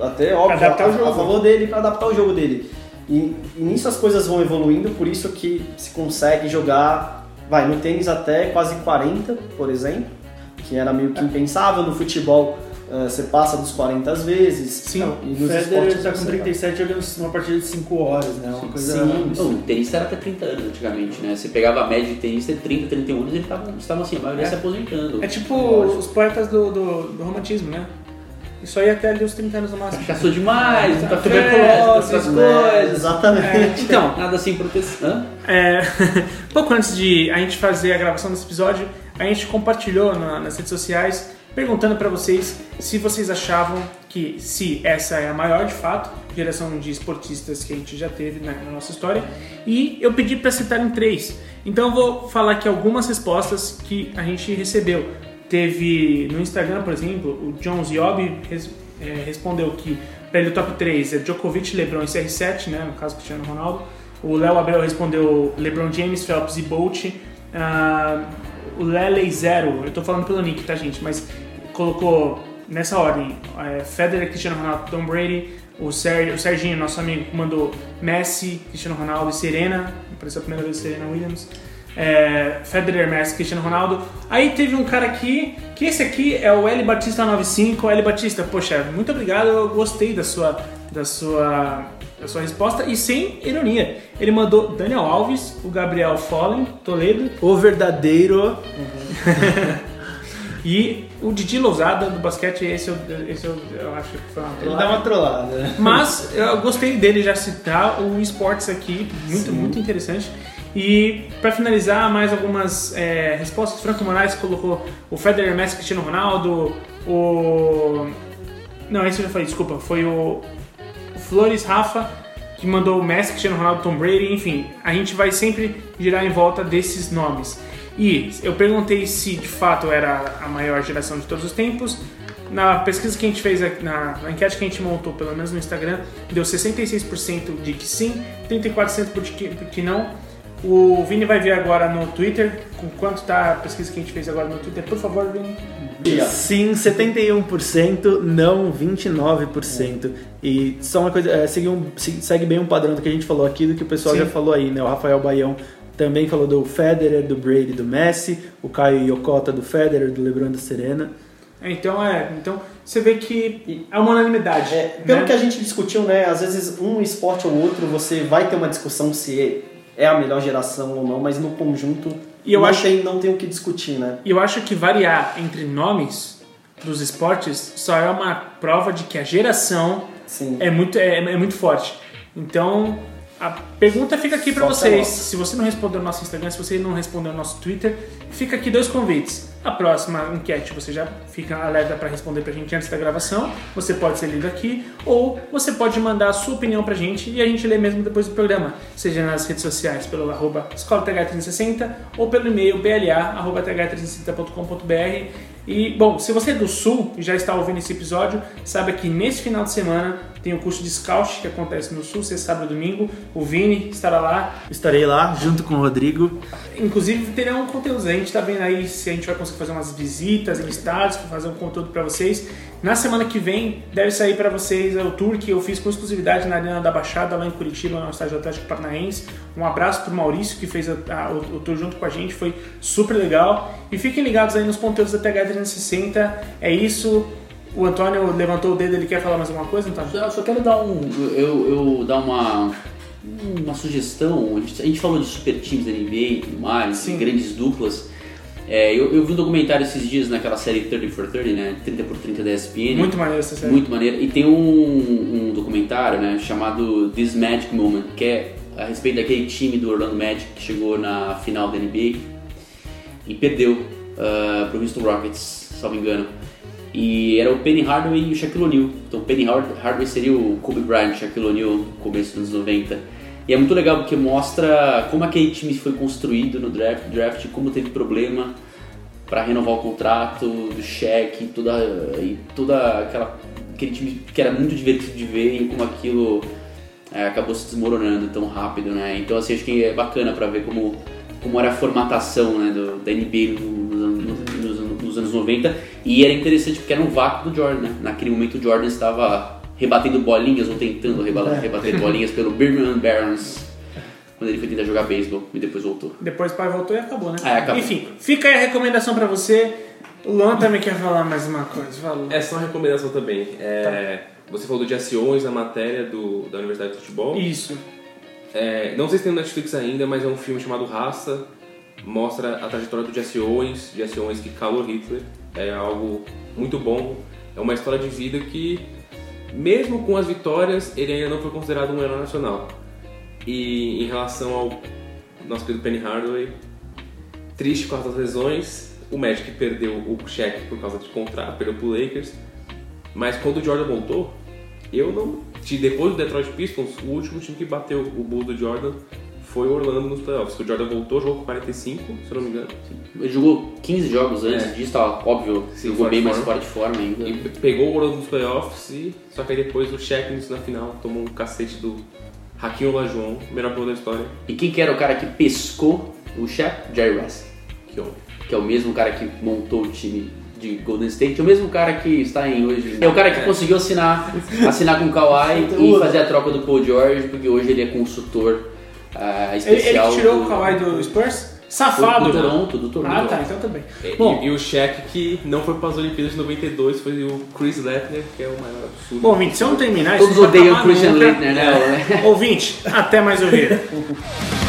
até óbvio, Adaptar o a, jogo. a favor dele para adaptar o jogo dele. E, e nisso as coisas vão evoluindo, por isso que se consegue jogar, vai, no tênis até quase 40, por exemplo, que era meio que impensável no futebol. Eh, você passa dos 40 às vezes. Sim, e O nos Federer esportes tá com você 37 jogando uma partida de 5 horas, né? Uma coisa Sim. Não, o tenista era até 30 anos antigamente, né? Você pegava a média de tenista de 30, 31 anos, eles estavam assim, a maioria É. se aposentando. É tipo os poetas do, do, do romantismo, né? Isso aí até ali os 30 anos no máximo. Caçou demais, muita Tuberculose, essas coisas. Exatamente. (laughs) Então, nada sem proteção. Hã? É, (laughs) pouco antes de a gente fazer a gravação desse episódio, a gente compartilhou na- nas redes sociais perguntando para vocês se vocês achavam que se essa é a maior de fato geração de esportistas que a gente já teve na, na nossa história e eu pedi para citar em três. Então eu vou falar aqui algumas respostas que a gente recebeu. Teve no Instagram, por exemplo, o John Ziobi res, é, respondeu que para ele o top 3 é Djokovic, LeBron e CR7, né, no caso Cristiano Ronaldo. O Léo Abreu respondeu LeBron James, Phelps e Bolt. Uh, o Lele Zero, eu tô falando pelo nick, tá gente, mas colocou nessa ordem é, Federer, Cristiano Ronaldo, Tom Brady, o, Ser, o Serginho, nosso amigo, mandou Messi, Cristiano Ronaldo e Serena, apareceu a primeira vez Serena Williams. É, Federer, Messi, Cristiano Ronaldo. Aí teve um cara aqui, que esse aqui é o L Batista 95. L Batista, poxa, muito obrigado, eu gostei da sua, da sua, da sua resposta e sem ironia. Ele mandou Daniel Alves, o Gabriel Fallen, Toledo. O verdadeiro. (laughs) E o Didi Lousada do basquete, esse, eu, esse eu, eu acho que foi uma Ele dá uma trollada. Mas eu gostei dele já citar o esportes aqui, muito, muito interessante. E para finalizar, mais algumas é, respostas. Franco Moraes colocou o Federer, Messi, Cristiano Ronaldo, o... Não, esse eu já falei, desculpa. Foi o, o Flores Rafa, que mandou o Messi, Cristiano Ronaldo, Tom Brady, enfim. A gente vai sempre girar em volta desses nomes. E eu perguntei se de fato era a maior geração de todos os tempos. Na pesquisa que a gente fez, na, na enquete que a gente montou, pelo menos no Instagram, deu 66% de que sim, 34% por que, por que não. O Vini vai ver agora no Twitter com quanto tá a pesquisa que a gente fez agora no Twitter. Por favor, Vini. Sim, 71%, não 29%. E só uma coisa, é, segue, um, segue bem um padrão do que a gente falou aqui, do que o pessoal Sim. já falou aí, né? O Rafael Baião também falou do Federer, do Brady, do Messi, o Caio Yokota do Federer, do LeBron e da Serena. Então, é, então você vê que é uma unanimidade. É, pelo né? que a gente discutiu, né? Às vezes um esporte ou outro você vai ter uma discussão se é a melhor geração ou não, mas no conjunto E eu não, acho- tem, não tem o que discutir, né? E eu acho que variar entre nomes dos esportes só é uma prova de que a geração Sim. é muito, é, é muito forte. Então, a pergunta fica aqui para vocês. Se você não respondeu no nosso Instagram, se você não respondeu no nosso Twitter, fica aqui dois convites. A próxima enquete você já fica alerta para responder pra gente antes da gravação. Você pode ser lido aqui ou você pode mandar a sua opinião pra gente e a gente lê mesmo depois do programa, seja nas redes sociais pelo arroba escolatH360 ou pelo e-mail bla@th360.com.br. E, bom, se você é do Sul e já está ouvindo esse episódio, saiba que nesse final de semana tem o curso de Scout que acontece no Sul, sexta, sábado e domingo. O Vini estará lá. Estarei lá junto com o Rodrigo. Inclusive, terão conteúdos. A gente está vendo aí se a gente vai conseguir fazer umas visitas em estádios, fazer um conteúdo para vocês. Na semana que vem, deve sair para vocês o tour que eu fiz com exclusividade na Arena da Baixada, lá em Curitiba, no estádio Atlético Paranaense. Um abraço para o Maurício, que fez a- a- o, o tour junto com a gente, foi super legal. E fiquem ligados aí nos conteúdos da TH360. É isso. O Antônio levantou o dedo, ele quer falar mais alguma coisa, Antônio? Eu só quero dar um. Eu, eu dar uma. Uma sugestão. A gente, a gente falou de super times da NBA e tudo mais, Sim. grandes duplas. É, eu, eu vi um documentário esses dias naquela série 30 for 30, né? 30 por 30 da ESPN. Muito maneiro essa série. Muito maneiro. E tem um, um documentário, né, chamado This Magic Moment, que é a respeito daquele time do Orlando Magic que chegou na final da NBA e perdeu uh, pro Houston Rockets, salvo engano. E era o Penny Hardaway e o Shaquille O'Neal. Então o Penny Hard- Hardaway seria o Kobe Bryant, Shaquille O'Neal no começo dos anos 90. E é muito legal porque mostra como aquele time foi construído no draft, draft como teve problema para renovar o contrato do Shaq, toda e toda aquela aquele time que era muito divertido de ver e como aquilo é, acabou se desmoronando tão rápido, né? Então assim acho que é bacana para ver como como era a formatação né, do, da NBA no- no- nos, nos anos 90 e era interessante porque era um vácuo do Jordan, né? Naquele momento o Jordan estava rebatendo bolinhas ou tentando reba- rebater bolinhas pelo Birmingham Barons quando ele foi tentar jogar beisebol e depois voltou. Depois o pai voltou e acabou, né? É, acabou. Enfim, fica aí a recomendação pra você. O Luan também quer falar mais uma coisa. Falou. É só uma recomendação também. É, Você falou do Jesse Owens na matéria do, da Universidade de Futebol. Isso. É, não sei se tem no Netflix ainda, mas é um filme chamado Raça. Mostra a trajetória do Jesse Owens. Jesse Owens que calou Hitler. É algo muito bom. É uma história de vida que, mesmo com as vitórias, ele ainda não foi considerado um herói nacional. E em relação ao nosso querido Penny Hardaway, triste com as lesões, O Magic perdeu o cheque por causa de contrato, perdeu pro Lakers. Mas quando o Jordan voltou, eu não. de- Depois do Detroit Pistons, o último time que bateu o Bulls do Jordan foi o Orlando nos playoffs. O Jordan voltou, jogou com 45, se eu não me engano. Ele jogou 15 jogos antes É. disso, tava óbvio, Sim, jogou bem mais fora de forma ainda. E pegou o Orlando nos playoffs, e só que aí depois o Shaq na final tomou um cacete do Hakim Olajuwon, melhor jogador da história. E quem que era o cara que pescou o Shaq? Jerry West, Que homem. que é o mesmo cara que montou o time de Golden State, é o mesmo cara que está em hoje. É o cara que conseguiu assinar, assinar com o Kawhi e fazer a troca do Paul George, porque hoje ele é consultor ah, Ele, ele especial que tirou do, o Kawhi do Spurs? do, Safado. do Toronto, do Toronto. Ah, tá, então tá bem. E, Bom, e o Shaq que não foi para as Olimpíadas de 92 foi o Chris Lepner, que é o maior absurdo. bom, ouvinte, se eu não terminar isso Todos odeiam acabar Christian nunca. Leitner, né? É. Ouvinte, até mais ouvir. (laughs)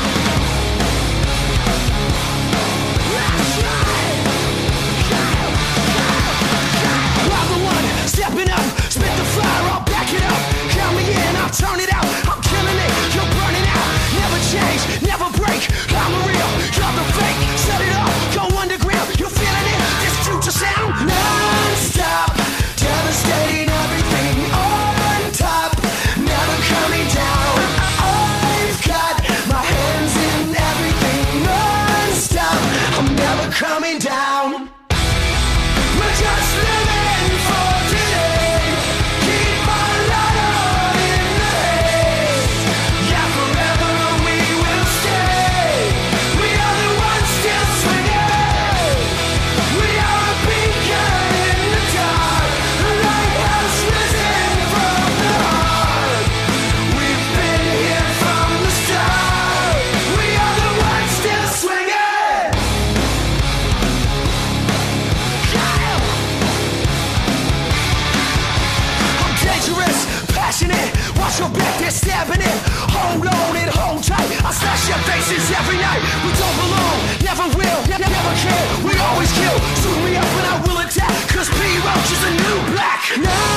your faces every night. We don't belong, never will, ne- never care We always kill. Suit me up and I will attack. Cause P Roach is a new black. Non-stop,